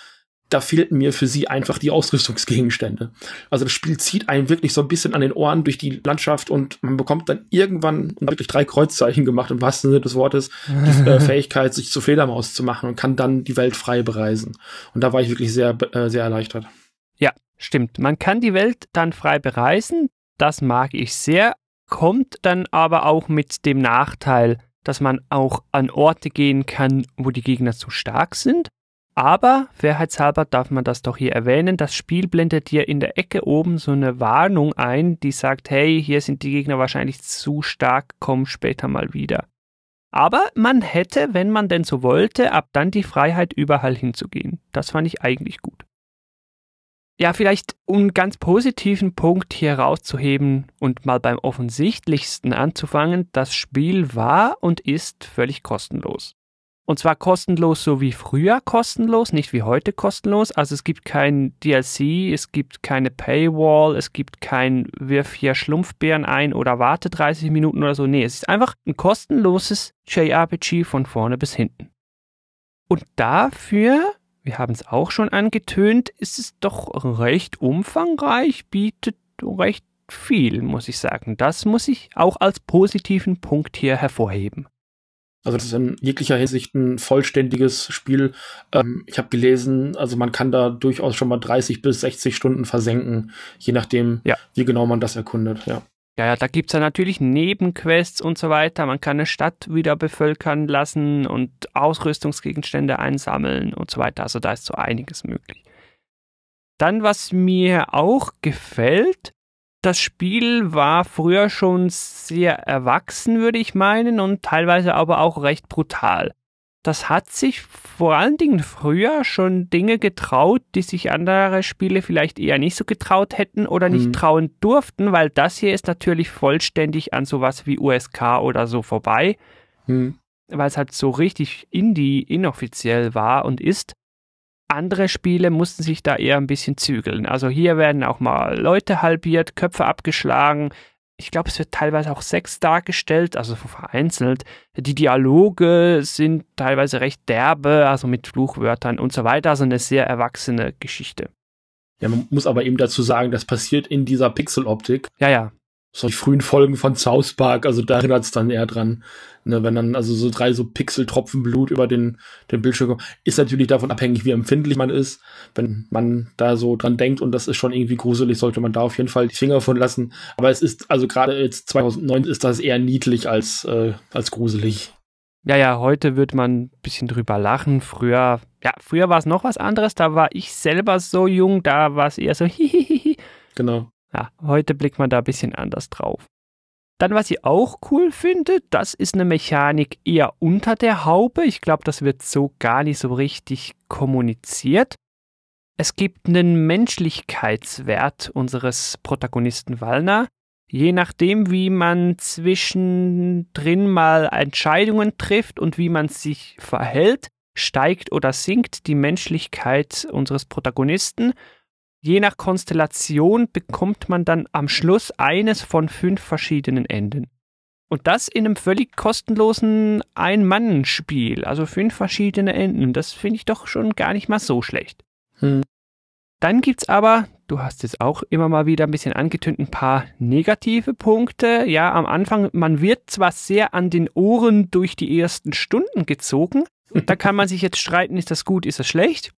da fehlten mir für sie einfach die Ausrüstungsgegenstände. Also das Spiel zieht einen wirklich so ein bisschen an den Ohren durch die Landschaft und man bekommt dann irgendwann wirklich drei Kreuzzeichen gemacht, im wahrsten Sinne des Wortes, die äh, Fähigkeit, sich zur Fledermaus zu machen und kann dann die Welt frei bereisen. Und da war ich wirklich sehr, äh, sehr erleichtert. Ja, stimmt. Man kann die Welt dann frei bereisen. Das mag ich sehr. Kommt dann aber auch mit dem Nachteil, dass man auch an Orte gehen kann, wo die Gegner zu stark sind aber fairheitshalber darf man das doch hier erwähnen. Das Spiel blendet dir in der Ecke oben so eine Warnung ein, die sagt, hey, hier sind die Gegner wahrscheinlich zu stark, komm später mal wieder. Aber man hätte, wenn man denn so wollte, ab dann die Freiheit, überall hinzugehen. Das fand ich eigentlich gut. Ja, vielleicht um einen ganz positiven Punkt hier rauszuheben und mal beim offensichtlichsten anzufangen, das Spiel war und ist völlig kostenlos. Und zwar kostenlos, so wie früher kostenlos, nicht wie heute kostenlos. Also es gibt kein DLC, es gibt keine Paywall, es gibt kein Wirf hier Schlumpfbären ein oder warte 30 Minuten oder so. Nee, es ist einfach ein kostenloses JRPG von vorne bis hinten. Und dafür, wir haben es auch schon angetönt, ist es doch recht umfangreich, bietet recht viel, muss ich sagen. Das muss ich auch als positiven Punkt hier hervorheben. Also das ist in jeglicher Hinsicht ein vollständiges Spiel. Ähm, ich habe gelesen, also man kann da durchaus schon mal 30 bis 60 Stunden versenken, je nachdem, ja. wie genau man das erkundet, ja. Ja, ja, da gibt's ja natürlich Nebenquests und so weiter. Man kann eine Stadt wieder bevölkern lassen und Ausrüstungsgegenstände einsammeln und so weiter. Also da ist so einiges möglich. Dann, was mir auch gefällt, das Spiel war früher schon sehr erwachsen, würde ich meinen, und teilweise aber auch recht brutal. Das hat sich vor allen Dingen früher schon Dinge getraut, die sich andere Spiele vielleicht eher nicht so getraut hätten oder nicht mhm. trauen durften, weil das hier ist natürlich vollständig an sowas wie USK oder so vorbei, mhm. weil es halt so richtig indie inoffiziell war und ist. Andere Spiele mussten sich da eher ein bisschen zügeln. Also hier werden auch mal Leute halbiert, Köpfe abgeschlagen. Ich glaube, es wird teilweise auch Sex dargestellt, also vereinzelt. Die Dialoge sind teilweise recht derbe, also mit Fluchwörtern und so weiter. Also eine sehr erwachsene Geschichte. Ja, man muss aber eben dazu sagen, das passiert in dieser Pixeloptik. Ja, ja so die frühen Folgen von South Park, also da erinnert es dann eher dran, ne, wenn dann also so drei so Pixeltropfen Blut über den, den Bildschirm kommen, ist natürlich davon abhängig, wie empfindlich man ist. Wenn man da so dran denkt und das ist schon irgendwie gruselig, sollte man da auf jeden Fall die Finger von lassen. Aber es ist, also gerade jetzt 2009 ist das eher niedlich als, äh, als gruselig. Ja, ja, heute wird man ein bisschen drüber lachen. Früher, ja, früher war es noch was anderes. Da war ich selber so jung, da war es eher so hihihihi. Genau. Ja, heute blickt man da ein bisschen anders drauf. Dann, was ich auch cool finde, das ist eine Mechanik eher unter der Haube. Ich glaube, das wird so gar nicht so richtig kommuniziert. Es gibt einen Menschlichkeitswert unseres Protagonisten Wallner. Je nachdem, wie man zwischendrin mal Entscheidungen trifft und wie man sich verhält, steigt oder sinkt die Menschlichkeit unseres Protagonisten Je nach Konstellation bekommt man dann am Schluss eines von fünf verschiedenen Enden. Und das in einem völlig kostenlosen Ein-Mann-Spiel, also fünf verschiedene Enden. Das finde ich doch schon gar nicht mal so schlecht. Hm. Dann gibt's aber Du hast es auch immer mal wieder ein bisschen angetönt, ein paar negative Punkte. Ja, am Anfang, man wird zwar sehr an den Ohren durch die ersten Stunden gezogen. Da kann man sich jetzt streiten, ist das gut, ist das schlecht?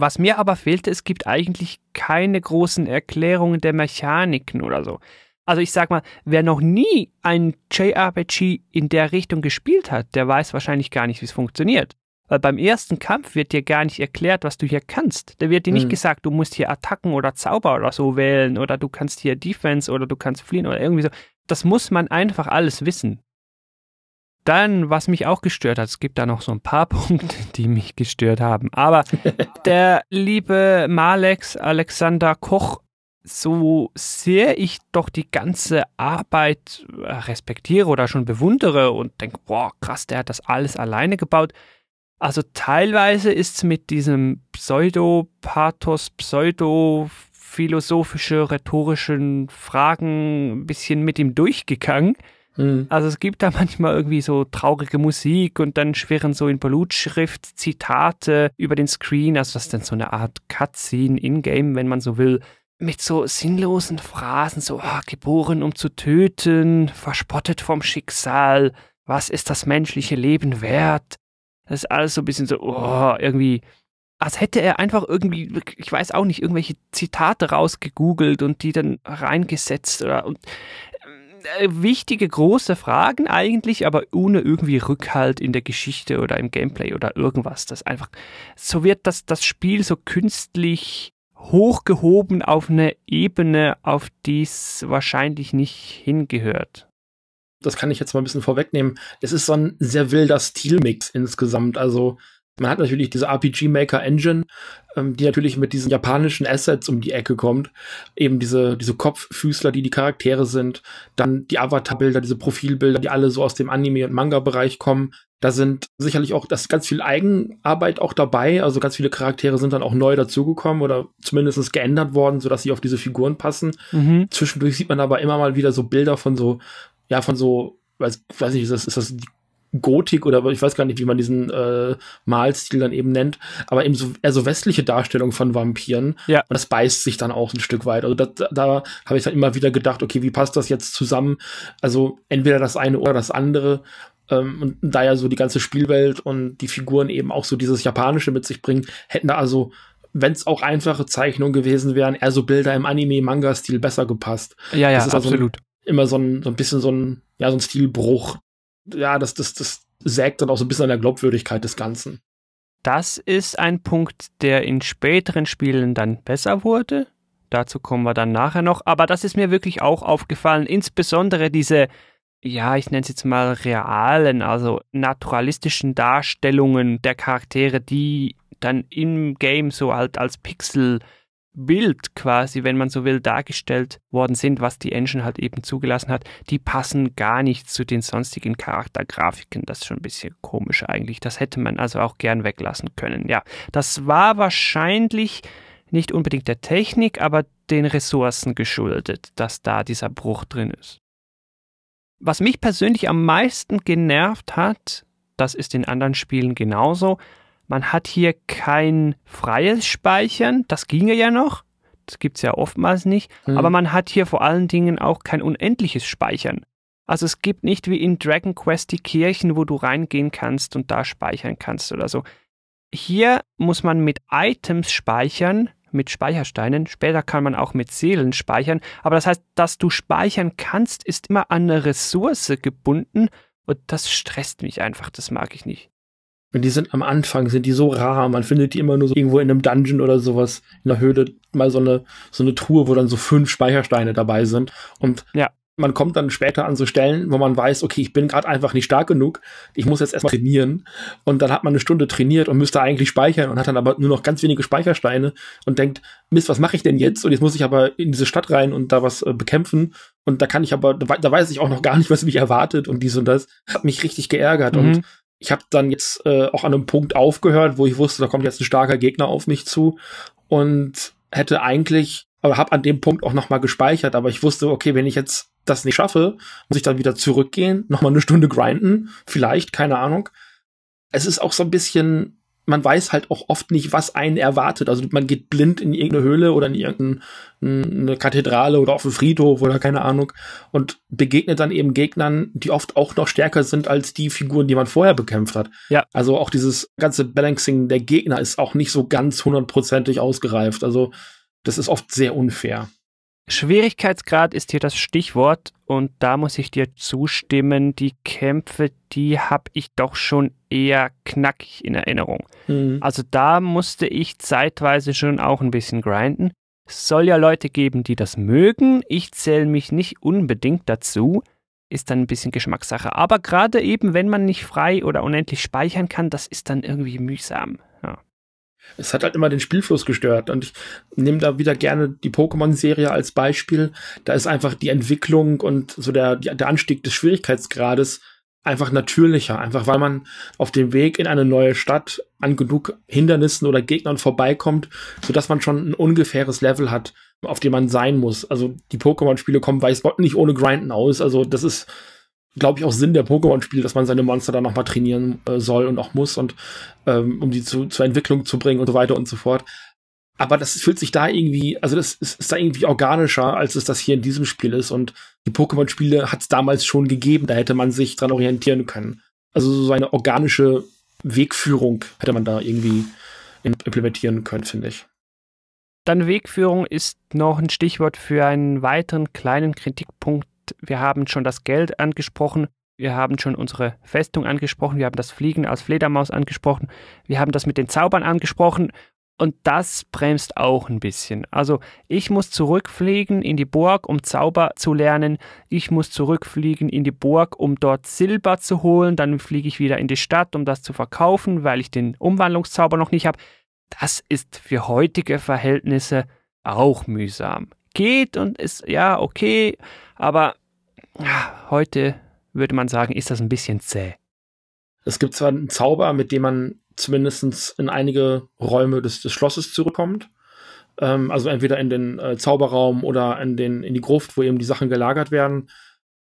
Was mir aber fehlte, es gibt eigentlich keine großen Erklärungen der Mechaniken oder so. Also ich sag mal, wer noch nie ein JRPG in der Richtung gespielt hat, der weiß wahrscheinlich gar nicht, wie es funktioniert. Weil beim ersten Kampf wird dir gar nicht erklärt, was du hier kannst. Da wird dir nicht mhm. gesagt, du musst hier Attacken oder Zauber oder so wählen oder du kannst hier Defense oder du kannst fliehen oder irgendwie so. Das muss man einfach alles wissen. Dann, was mich auch gestört hat, es gibt da noch so ein paar Punkte, die mich gestört haben. Aber der liebe Malex Alexander Koch, so sehr ich doch die ganze Arbeit respektiere oder schon bewundere und denke, boah, krass, der hat das alles alleine gebaut, also teilweise ist es mit diesem Pseudo-Pathos, pseudo-philosophische, rhetorischen Fragen ein bisschen mit ihm durchgegangen. Mhm. Also es gibt da manchmal irgendwie so traurige Musik und dann schwirren so in Blutschrift Zitate über den Screen. Also das ist dann so eine Art Cutscene in-game, wenn man so will mit so sinnlosen Phrasen, so oh, geboren um zu töten, verspottet vom Schicksal, was ist das menschliche Leben wert? Das ist alles so ein bisschen so, oh, irgendwie, als hätte er einfach irgendwie, ich weiß auch nicht, irgendwelche Zitate rausgegoogelt und die dann reingesetzt oder und, wichtige große Fragen eigentlich, aber ohne irgendwie Rückhalt in der Geschichte oder im Gameplay oder irgendwas. Das einfach, so wird das, das Spiel so künstlich hochgehoben auf eine Ebene, auf die es wahrscheinlich nicht hingehört das kann ich jetzt mal ein bisschen vorwegnehmen, es ist so ein sehr wilder Stilmix insgesamt. Also man hat natürlich diese RPG Maker Engine, ähm, die natürlich mit diesen japanischen Assets um die Ecke kommt. Eben diese, diese Kopffüßler, die die Charaktere sind. Dann die Avatarbilder, diese Profilbilder, die alle so aus dem Anime- und Manga-Bereich kommen. Da sind sicherlich auch, das ist ganz viel Eigenarbeit auch dabei. Also ganz viele Charaktere sind dann auch neu dazugekommen oder zumindest geändert worden, sodass sie auf diese Figuren passen. Mhm. Zwischendurch sieht man aber immer mal wieder so Bilder von so ja, von so, weiß, weiß nicht, ist das, ist das Gotik oder ich weiß gar nicht, wie man diesen äh, Malstil dann eben nennt, aber eben so eher so westliche Darstellung von Vampiren. Ja. Und das beißt sich dann auch ein Stück weit. Also das, da habe ich dann immer wieder gedacht, okay, wie passt das jetzt zusammen? Also entweder das eine oder das andere. Ähm, und da ja so die ganze Spielwelt und die Figuren eben auch so dieses Japanische mit sich bringen, hätten da also wenn es auch einfache Zeichnungen gewesen wären, eher so Bilder im Anime-Manga-Stil besser gepasst. Ja, ja, das ist absolut. Also immer so ein, so ein bisschen so ein, ja, so ein Stilbruch. Ja, das, das, das sägt dann auch so ein bisschen an der Glaubwürdigkeit des Ganzen. Das ist ein Punkt, der in späteren Spielen dann besser wurde. Dazu kommen wir dann nachher noch. Aber das ist mir wirklich auch aufgefallen. Insbesondere diese, ja, ich nenne es jetzt mal realen, also naturalistischen Darstellungen der Charaktere, die dann im Game so halt als Pixel Bild quasi, wenn man so will, dargestellt worden sind, was die Engine halt eben zugelassen hat, die passen gar nicht zu den sonstigen Charaktergrafiken. Das ist schon ein bisschen komisch eigentlich. Das hätte man also auch gern weglassen können. Ja, das war wahrscheinlich nicht unbedingt der Technik, aber den Ressourcen geschuldet, dass da dieser Bruch drin ist. Was mich persönlich am meisten genervt hat, das ist in anderen Spielen genauso, man hat hier kein freies Speichern, das ginge ja noch. Das gibt es ja oftmals nicht. Hm. Aber man hat hier vor allen Dingen auch kein unendliches Speichern. Also es gibt nicht wie in Dragon Quest die Kirchen, wo du reingehen kannst und da speichern kannst oder so. Hier muss man mit Items speichern, mit Speichersteinen. Später kann man auch mit Seelen speichern. Aber das heißt, dass du speichern kannst, ist immer an eine Ressource gebunden. Und das stresst mich einfach. Das mag ich nicht. Und die sind am Anfang, sind die so rar. Man findet die immer nur so irgendwo in einem Dungeon oder sowas in der Höhle mal so eine, so eine Truhe, wo dann so fünf Speichersteine dabei sind. Und ja. man kommt dann später an so Stellen, wo man weiß, okay, ich bin gerade einfach nicht stark genug. Ich muss jetzt erstmal trainieren. Und dann hat man eine Stunde trainiert und müsste eigentlich speichern und hat dann aber nur noch ganz wenige Speichersteine und denkt, Mist, was mache ich denn jetzt? Und jetzt muss ich aber in diese Stadt rein und da was äh, bekämpfen. Und da kann ich aber, da, weiß ich auch noch gar nicht, was mich erwartet und dies und das. Hat mich richtig geärgert. Mhm. Und ich habe dann jetzt äh, auch an einem Punkt aufgehört, wo ich wusste, da kommt jetzt ein starker Gegner auf mich zu und hätte eigentlich, aber habe an dem Punkt auch noch mal gespeichert, aber ich wusste, okay, wenn ich jetzt das nicht schaffe, muss ich dann wieder zurückgehen, noch mal eine Stunde grinden, vielleicht, keine Ahnung. Es ist auch so ein bisschen man weiß halt auch oft nicht, was einen erwartet. Also man geht blind in irgendeine Höhle oder in irgendeine Kathedrale oder auf einen Friedhof oder keine Ahnung und begegnet dann eben Gegnern, die oft auch noch stärker sind als die Figuren, die man vorher bekämpft hat. Ja. Also auch dieses ganze Balancing der Gegner ist auch nicht so ganz hundertprozentig ausgereift. Also das ist oft sehr unfair. Schwierigkeitsgrad ist hier das Stichwort und da muss ich dir zustimmen, die Kämpfe, die habe ich doch schon eher knackig in Erinnerung. Mhm. Also da musste ich zeitweise schon auch ein bisschen grinden. Es soll ja Leute geben, die das mögen. Ich zähle mich nicht unbedingt dazu. Ist dann ein bisschen Geschmackssache. Aber gerade eben, wenn man nicht frei oder unendlich speichern kann, das ist dann irgendwie mühsam. Es hat halt immer den Spielfluss gestört. Und ich nehme da wieder gerne die Pokémon-Serie als Beispiel. Da ist einfach die Entwicklung und so der, der Anstieg des Schwierigkeitsgrades einfach natürlicher. Einfach weil man auf dem Weg in eine neue Stadt an genug Hindernissen oder Gegnern vorbeikommt, sodass man schon ein ungefähres Level hat, auf dem man sein muss. Also die Pokémon-Spiele kommen weiß Gott nicht ohne Grinden aus. Also das ist glaube ich, auch Sinn der Pokémon-Spiele, dass man seine Monster dann nochmal trainieren äh, soll und auch muss und ähm, um die zu, zur Entwicklung zu bringen und so weiter und so fort. Aber das fühlt sich da irgendwie, also das ist, ist da irgendwie organischer, als es das hier in diesem Spiel ist. Und die Pokémon-Spiele hat es damals schon gegeben, da hätte man sich dran orientieren können. Also so eine organische Wegführung hätte man da irgendwie implementieren können, finde ich. Dann Wegführung ist noch ein Stichwort für einen weiteren kleinen Kritikpunkt wir haben schon das Geld angesprochen, wir haben schon unsere Festung angesprochen, wir haben das Fliegen als Fledermaus angesprochen, wir haben das mit den Zaubern angesprochen und das bremst auch ein bisschen. Also ich muss zurückfliegen in die Burg, um Zauber zu lernen. Ich muss zurückfliegen in die Burg, um dort Silber zu holen. Dann fliege ich wieder in die Stadt, um das zu verkaufen, weil ich den Umwandlungszauber noch nicht habe. Das ist für heutige Verhältnisse auch mühsam. Geht und ist ja okay, aber heute würde man sagen, ist das ein bisschen zäh. Es gibt zwar einen Zauber, mit dem man zumindest in einige Räume des, des Schlosses zurückkommt. Ähm, also entweder in den äh, Zauberraum oder in, den, in die Gruft, wo eben die Sachen gelagert werden.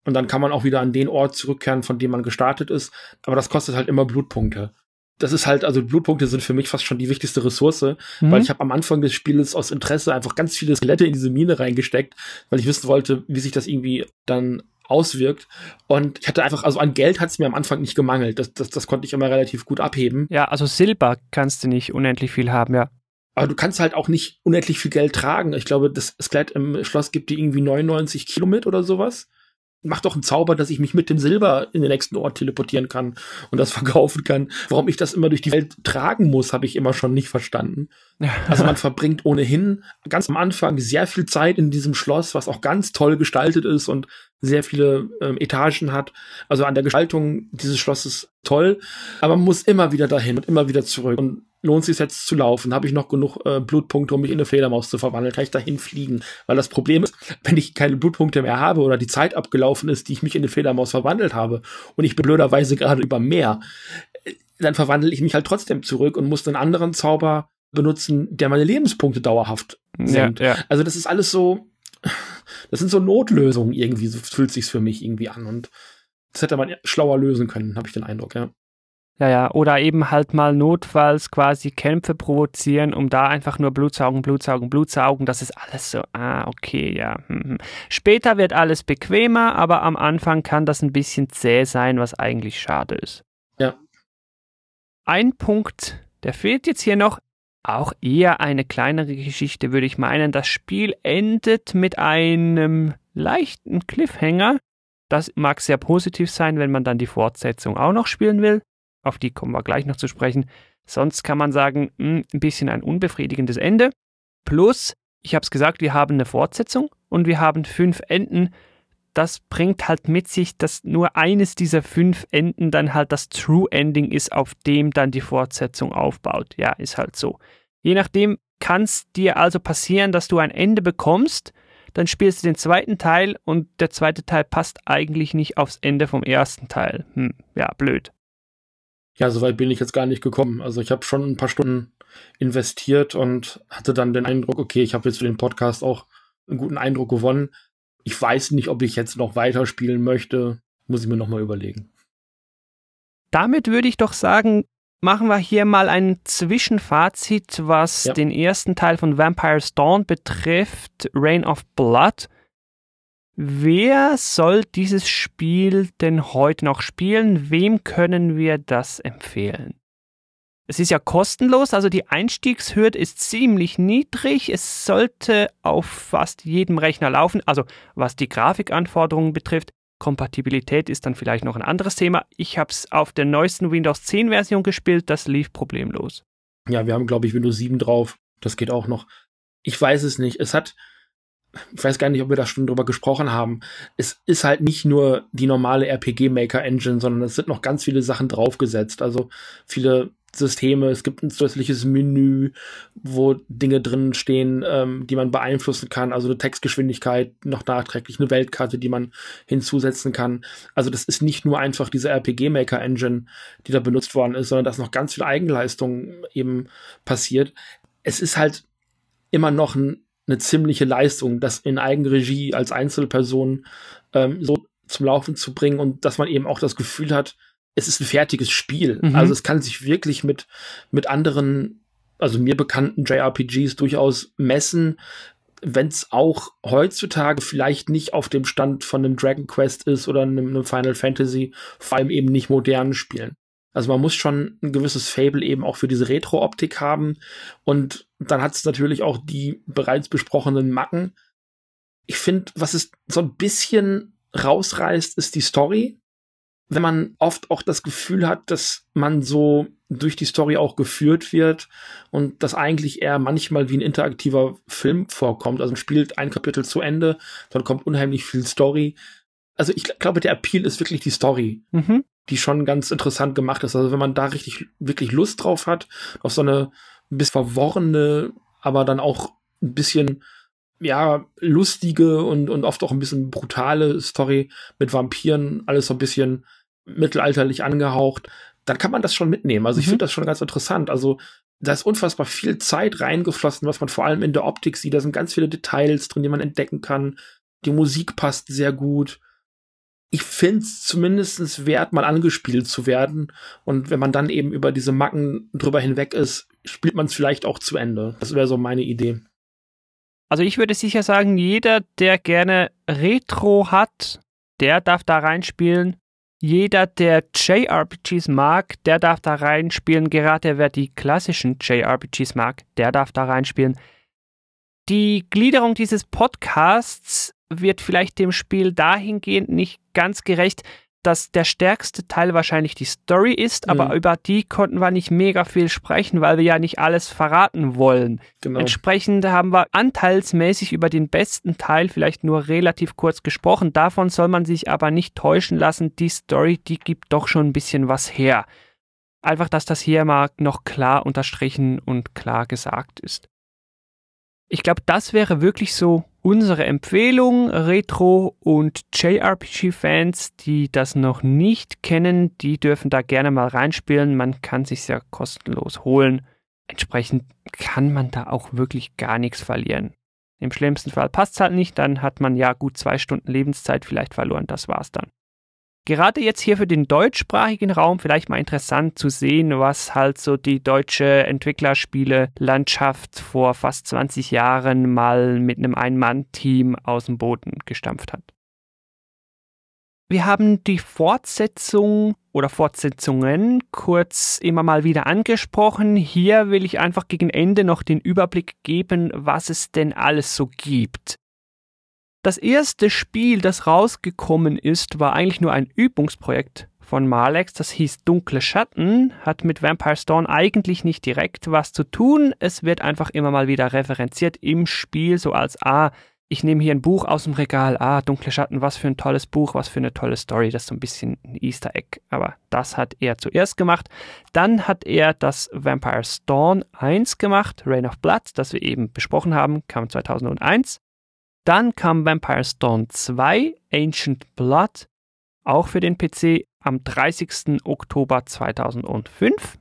Und dann kann man auch wieder an den Ort zurückkehren, von dem man gestartet ist. Aber das kostet halt immer Blutpunkte. Das ist halt, also Blutpunkte sind für mich fast schon die wichtigste Ressource, mhm. weil ich habe am Anfang des Spiels aus Interesse einfach ganz viele Skelette in diese Mine reingesteckt, weil ich wissen wollte, wie sich das irgendwie dann auswirkt. Und ich hatte einfach, also an Geld hat es mir am Anfang nicht gemangelt. Das, das, das konnte ich immer relativ gut abheben. Ja, also Silber kannst du nicht unendlich viel haben, ja. Aber du kannst halt auch nicht unendlich viel Geld tragen. Ich glaube, das Skelett im Schloss gibt dir irgendwie 99 Kilo mit oder sowas mach doch einen Zauber, dass ich mich mit dem Silber in den nächsten Ort teleportieren kann und das verkaufen kann. Warum ich das immer durch die Welt tragen muss, habe ich immer schon nicht verstanden. Also man verbringt ohnehin ganz am Anfang sehr viel Zeit in diesem Schloss, was auch ganz toll gestaltet ist und sehr viele ähm, Etagen hat. Also an der Gestaltung dieses Schlosses toll, aber man muss immer wieder dahin und immer wieder zurück. Und lohnt sich jetzt zu laufen? Habe ich noch genug äh, Blutpunkte, um mich in eine Fledermaus zu verwandeln? Kann ich dahin fliegen? Weil das Problem ist, wenn ich keine Blutpunkte mehr habe oder die Zeit abgelaufen ist, die ich mich in eine Fledermaus verwandelt habe und ich bin blöderweise gerade über Meer, äh, dann verwandle ich mich halt trotzdem zurück und muss einen anderen Zauber benutzen, der meine Lebenspunkte dauerhaft senkt. Ja, ja. Also das ist alles so, das sind so Notlösungen irgendwie, so fühlt sich's für mich irgendwie an und das hätte man schlauer lösen können, habe ich den Eindruck, ja. Ja, ja, oder eben halt mal notfalls quasi Kämpfe provozieren, um da einfach nur Blutsaugen, Blutsaugen, Blutsaugen. Das ist alles so, ah, okay, ja. Hm, hm. Später wird alles bequemer, aber am Anfang kann das ein bisschen zäh sein, was eigentlich schade ist. Ja. Ein Punkt, der fehlt jetzt hier noch. Auch eher eine kleinere Geschichte, würde ich meinen. Das Spiel endet mit einem leichten Cliffhanger. Das mag sehr positiv sein, wenn man dann die Fortsetzung auch noch spielen will. Auf die kommen wir gleich noch zu sprechen. Sonst kann man sagen, mh, hm, ein bisschen ein unbefriedigendes Ende. Plus, ich habe es gesagt, wir haben eine Fortsetzung und wir haben fünf Enden. Das bringt halt mit sich, dass nur eines dieser fünf Enden dann halt das True Ending ist, auf dem dann die Fortsetzung aufbaut. Ja, ist halt so. Je nachdem kann es dir also passieren, dass du ein Ende bekommst, dann spielst du den zweiten Teil und der zweite Teil passt eigentlich nicht aufs Ende vom ersten Teil. Hm, ja, blöd. Ja, soweit bin ich jetzt gar nicht gekommen. Also ich habe schon ein paar Stunden investiert und hatte dann den Eindruck, okay, ich habe jetzt für den Podcast auch einen guten Eindruck gewonnen. Ich weiß nicht, ob ich jetzt noch weiterspielen möchte. Muss ich mir nochmal überlegen. Damit würde ich doch sagen, machen wir hier mal ein Zwischenfazit, was Ja. den ersten Teil von Vampire's Dawn betrifft, Reign of Blood. Wer soll dieses Spiel denn heute noch spielen? Wem können wir das empfehlen? Es ist ja kostenlos, also die Einstiegshürde ist ziemlich niedrig. Es sollte auf fast jedem Rechner laufen, also was die Grafikanforderungen betrifft. Kompatibilität ist dann vielleicht noch ein anderes Thema. Ich habe es auf der neuesten Windows 10 Version gespielt, das lief problemlos. Ja, wir haben, glaube ich, Windows 7 drauf. Das geht auch noch. Ich weiß es nicht. Es hat, ich weiß gar nicht, ob wir da schon drüber gesprochen haben. Es ist halt nicht nur die normale RPG Maker Engine, sondern es sind noch ganz viele Sachen draufgesetzt. Also viele Systeme. Es gibt ein zusätzliches Menü, wo Dinge drin stehen, ähm, die man beeinflussen kann. Also eine Textgeschwindigkeit noch nachträglich, eine Weltkarte, die man hinzusetzen kann. Also das ist nicht nur einfach diese RPG Maker Engine, die da benutzt worden ist, sondern da ist noch ganz viel Eigenleistung eben passiert. Es ist halt immer noch ein, eine ziemliche Leistung, das in Eigenregie als Einzelperson ähm, so zum Laufen zu bringen und dass man eben auch das Gefühl hat, es ist ein fertiges Spiel. Mhm. Also es kann sich wirklich mit, mit anderen, also mir bekannten JRPGs durchaus messen, wenn es auch heutzutage vielleicht nicht auf dem Stand von einem Dragon Quest ist oder einem, einem Final Fantasy, vor allem eben nicht modernen Spielen. Also man muss schon ein gewisses Fable eben auch für diese Retro-Optik haben. Und dann hat es natürlich auch die bereits besprochenen Macken. Ich finde, was es so ein bisschen rausreißt, ist die Story. Wenn man oft auch das Gefühl hat, dass man so durch die Story auch geführt wird und das eigentlich eher manchmal wie ein interaktiver Film vorkommt. Also man spielt ein Kapitel zu Ende, dann kommt unheimlich viel Story. Also ich glaube, der Appeal ist wirklich die Story Mhm. die schon ganz interessant gemacht ist. Also wenn man da richtig, wirklich Lust drauf hat, auf so eine ein bisschen verworrene, aber dann auch ein bisschen, ja, lustige und, und oft auch ein bisschen brutale Story mit Vampiren, alles so ein bisschen mittelalterlich angehaucht, dann kann man das schon mitnehmen. Also ich Mhm. finde das schon ganz interessant. Also da ist unfassbar viel Zeit reingeflossen, was man vor allem in der Optik sieht. Da sind ganz viele Details drin, die man entdecken kann. Die Musik passt sehr gut ich finde es zumindest wert, mal angespielt zu werden. Und wenn man dann eben über diese Macken drüber hinweg ist, spielt man es vielleicht auch zu Ende. Das wäre so meine Idee. Also ich würde sicher sagen, jeder, der gerne Retro hat, der darf da reinspielen. Jeder, der JRPGs mag, der darf da reinspielen. Gerade wer die klassischen JRPGs mag, der darf da reinspielen. Die Gliederung dieses Podcasts wird vielleicht dem Spiel dahingehend nicht ganz gerecht, dass der stärkste Teil wahrscheinlich die Story ist, aber Mhm. über die konnten wir nicht mega viel sprechen, weil wir ja nicht alles verraten wollen. Genau. Entsprechend haben wir anteilsmäßig über den besten Teil vielleicht nur relativ kurz gesprochen. Davon soll man sich aber nicht täuschen lassen. Die Story, die gibt doch schon ein bisschen was her. Einfach, dass das hier mal noch klar unterstrichen und klar gesagt ist. Ich glaube, das wäre wirklich so unsere Empfehlung. Retro- und JRPG-Fans, die das noch nicht kennen, die dürfen da gerne mal reinspielen. Man kann sich ja kostenlos holen. Entsprechend kann man da auch wirklich gar nichts verlieren. Im schlimmsten Fall passt es halt nicht, dann hat man ja gut zwei Stunden Lebenszeit vielleicht verloren, das war's dann. Gerade jetzt hier für den deutschsprachigen Raum vielleicht mal interessant zu sehen, was halt so die deutsche Entwicklerspiele-Landschaft vor fast 20 Jahren mal mit einem Ein-Mann-Team aus dem Boden gestampft hat. Wir haben die Fortsetzung oder Fortsetzungen kurz immer mal wieder angesprochen. Hier will ich einfach gegen Ende noch den Überblick geben, was es denn alles so gibt. Das erste Spiel, das rausgekommen ist, war eigentlich nur ein Übungsprojekt von Malex. Das hieß Dunkle Schatten, hat mit Vampire Dawn eigentlich nicht direkt was zu tun. Es wird einfach immer mal wieder referenziert im Spiel, so als ah, ich nehme hier ein Buch aus dem Regal, ah, Dunkle Schatten, was für ein tolles Buch, was für eine tolle Story. Das ist so ein bisschen ein Easter Egg. Aber das hat er zuerst gemacht. Dann hat er das Vampire Dawn 1 gemacht, Reign of Blood, das wir eben besprochen haben, kam 2001. Dann kam Vampire Dawn 2, Ancient Blood, auch für den PC am 30. Oktober 2005.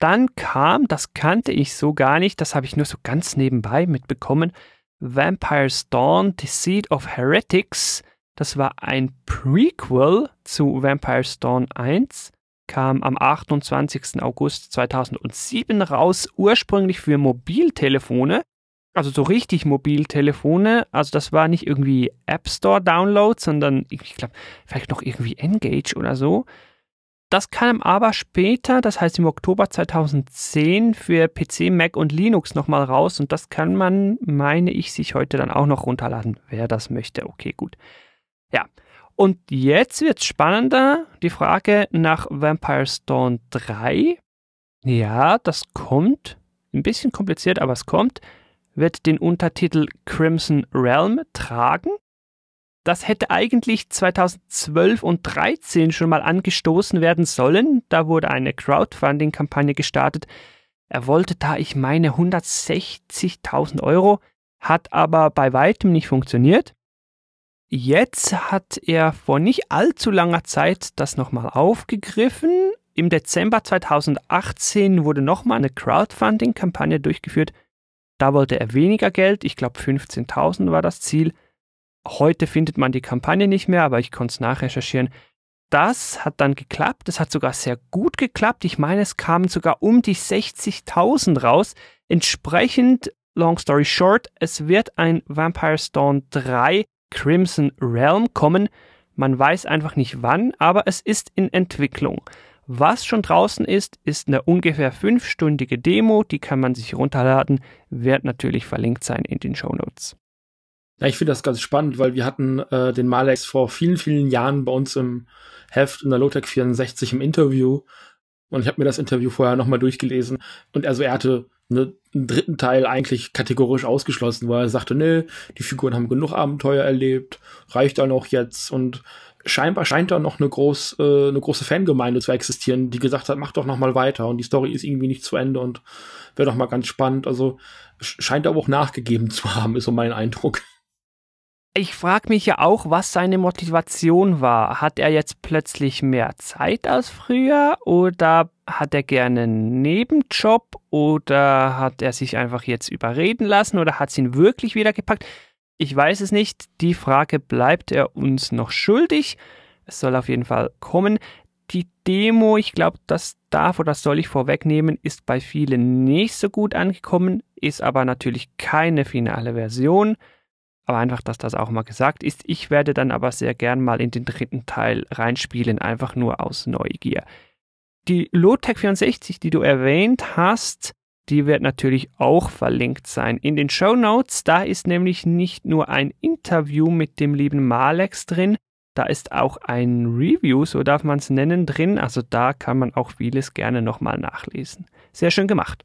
Dann kam, das kannte ich so gar nicht, das habe ich nur so ganz nebenbei mitbekommen, Vampire Dawn, The Seed of Heretics. Das war ein Prequel zu Vampire Dawn 1. kam am 28. August 2007 raus, ursprünglich für Mobiltelefone, also so richtig Mobiltelefone. Also das war nicht irgendwie App Store Download, sondern ich glaube vielleicht noch irgendwie Engage oder so. Das kam aber später, das heißt im Oktober 2010 für PC, Mac und Linux nochmal raus und das kann man, meine ich, sich heute dann auch noch runterladen, wer das möchte. Okay, gut. Ja. Und jetzt wird's spannender. Die Frage nach Vampire Stone 3. Ja, das kommt. Ein bisschen kompliziert, aber es kommt. Wird den Untertitel Crimson Realm tragen. Das hätte eigentlich 2012 und 2013 schon mal angestoßen werden sollen. Da wurde eine Crowdfunding-Kampagne gestartet. Er wollte da, ich meine, 160.000 Euro, hat aber bei weitem nicht funktioniert. Jetzt hat er vor nicht allzu langer Zeit das nochmal aufgegriffen. Im Dezember 2018 wurde nochmal eine Crowdfunding-Kampagne durchgeführt. Da wollte er weniger Geld, ich glaube 15.000 war das Ziel. Heute findet man die Kampagne nicht mehr, aber ich konnte es nachrecherchieren. Das hat dann geklappt. Es hat sogar sehr gut geklappt. Ich meine, es kamen sogar um die 60.000 raus. Entsprechend, long story short, es wird ein Vampire Stone 3 Crimson Realm kommen. Man weiß einfach nicht wann, aber es ist in Entwicklung. Was schon draußen ist, ist eine ungefähr fünfstündige Demo, die kann man sich runterladen, wird natürlich verlinkt sein in den Show Notes. Ja, ich finde das ganz spannend, weil wir hatten äh, den Malex vor vielen, vielen Jahren bei uns im Heft in der Lotec 64 im Interview. Und ich habe mir das Interview vorher nochmal durchgelesen. Und also er hatte ne, einen dritten Teil eigentlich kategorisch ausgeschlossen, weil er sagte, nee, die Figuren haben genug Abenteuer erlebt, reicht dann auch jetzt. Und scheinbar scheint da noch eine, groß, äh, eine große Fangemeinde zu existieren, die gesagt hat, mach doch noch mal weiter. Und die Story ist irgendwie nicht zu Ende und wäre doch mal ganz spannend. Also scheint aber auch nachgegeben zu haben, ist so mein Eindruck. Ich frage mich ja auch, was seine Motivation war. Hat er jetzt plötzlich mehr Zeit als früher oder hat er gerne einen Nebenjob oder hat er sich einfach jetzt überreden lassen oder hat es ihn wirklich wieder gepackt? Ich weiß es nicht. Die Frage bleibt er uns noch schuldig. Es soll auf jeden Fall kommen. Die Demo, ich glaube, das darf oder soll ich vorwegnehmen, ist bei vielen nicht so gut angekommen, ist aber natürlich keine finale Version. Aber einfach, dass das auch mal gesagt ist. Ich werde dann aber sehr gern mal in den dritten Teil reinspielen, einfach nur aus Neugier. Die Lotec 64, die du erwähnt hast, die wird natürlich auch verlinkt sein in den Show Notes. Da ist nämlich nicht nur ein Interview mit dem lieben Malex drin, da ist auch ein Review, so darf man es nennen, drin. Also da kann man auch vieles gerne nochmal nachlesen. Sehr schön gemacht.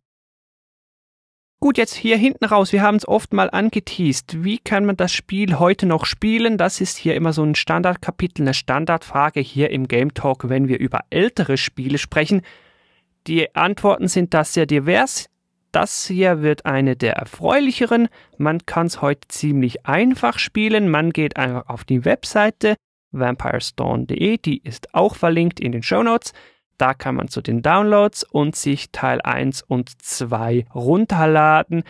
Gut, jetzt hier hinten raus. Wir haben es oft mal angeteased. Wie kann man das Spiel heute noch spielen? Das ist hier immer so ein Standardkapitel, eine Standardfrage hier im Game Talk, wenn wir über ältere Spiele sprechen. Die Antworten sind da sehr divers. Das hier wird eine der erfreulicheren. Man kann es heute ziemlich einfach spielen. Man geht einfach auf die Webseite vampirestone.de, die ist auch verlinkt in den Show Notes. Da kann man zu den Downloads und sich Teil 1 und 2 runterladen.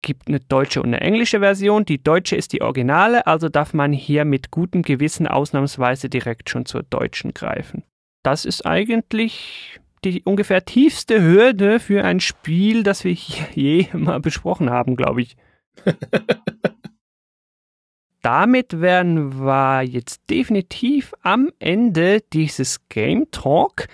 Gibt eine deutsche und eine englische Version. Die deutsche ist die originale, also darf man hier mit gutem Gewissen ausnahmsweise direkt schon zur deutschen greifen. Das ist eigentlich die ungefähr tiefste Hürde für ein Spiel, das wir hier je mal besprochen haben, glaube ich. Damit wären wir jetzt definitiv am Ende dieses Game Talk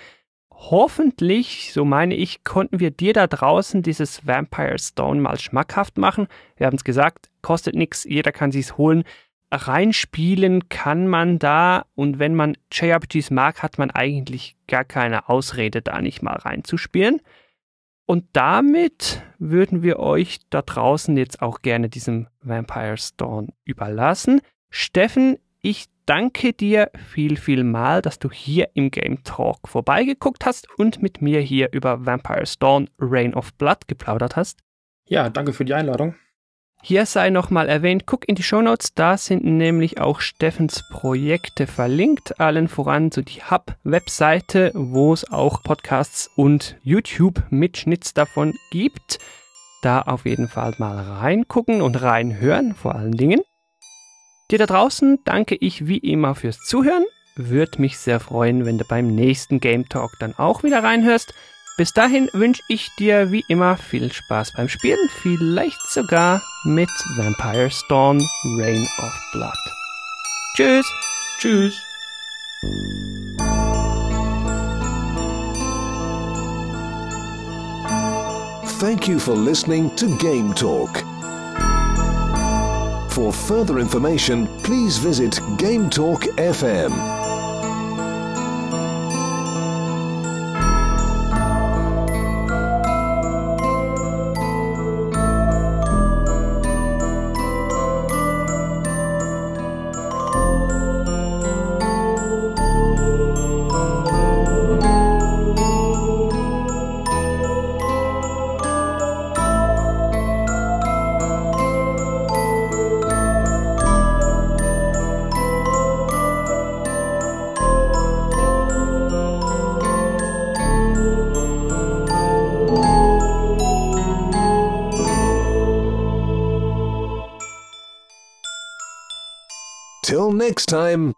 hoffentlich, so meine ich, konnten wir dir da draußen dieses Vampire Stone mal schmackhaft machen. Wir haben es gesagt, kostet nichts, jeder kann sich's holen. Reinspielen kann man da und wenn man JRPGs mag, hat man eigentlich gar keine Ausrede, da nicht mal reinzuspielen. Und damit würden wir euch da draußen jetzt auch gerne diesem Vampire Stone überlassen. Steffen, ich danke dir viel, viel mal, dass du hier im Game Talk vorbeigeguckt hast und mit mir hier über Vampire Dawn Reign of Blood geplaudert hast. Ja, danke für die Einladung. Hier sei nochmal erwähnt, guck in die Shownotes, da sind nämlich auch Steffens Projekte verlinkt, allen voran so die Hub-Webseite, wo es auch Podcasts und YouTube-Mitschnitts davon gibt. Da auf jeden Fall mal reingucken und reinhören, vor allen Dingen. Dir da draußen danke ich wie immer fürs Zuhören würde mich sehr freuen, wenn du beim nächsten Game Talk dann auch wieder reinhörst. Bis dahin wünsche ich dir wie immer viel Spaß beim Spielen, vielleicht sogar mit Vampire Storm Reign of Blood. Tschüss. Tschüss. Thank you for listening to Game Talk. For further information, please visit Game Talk FM. Next time.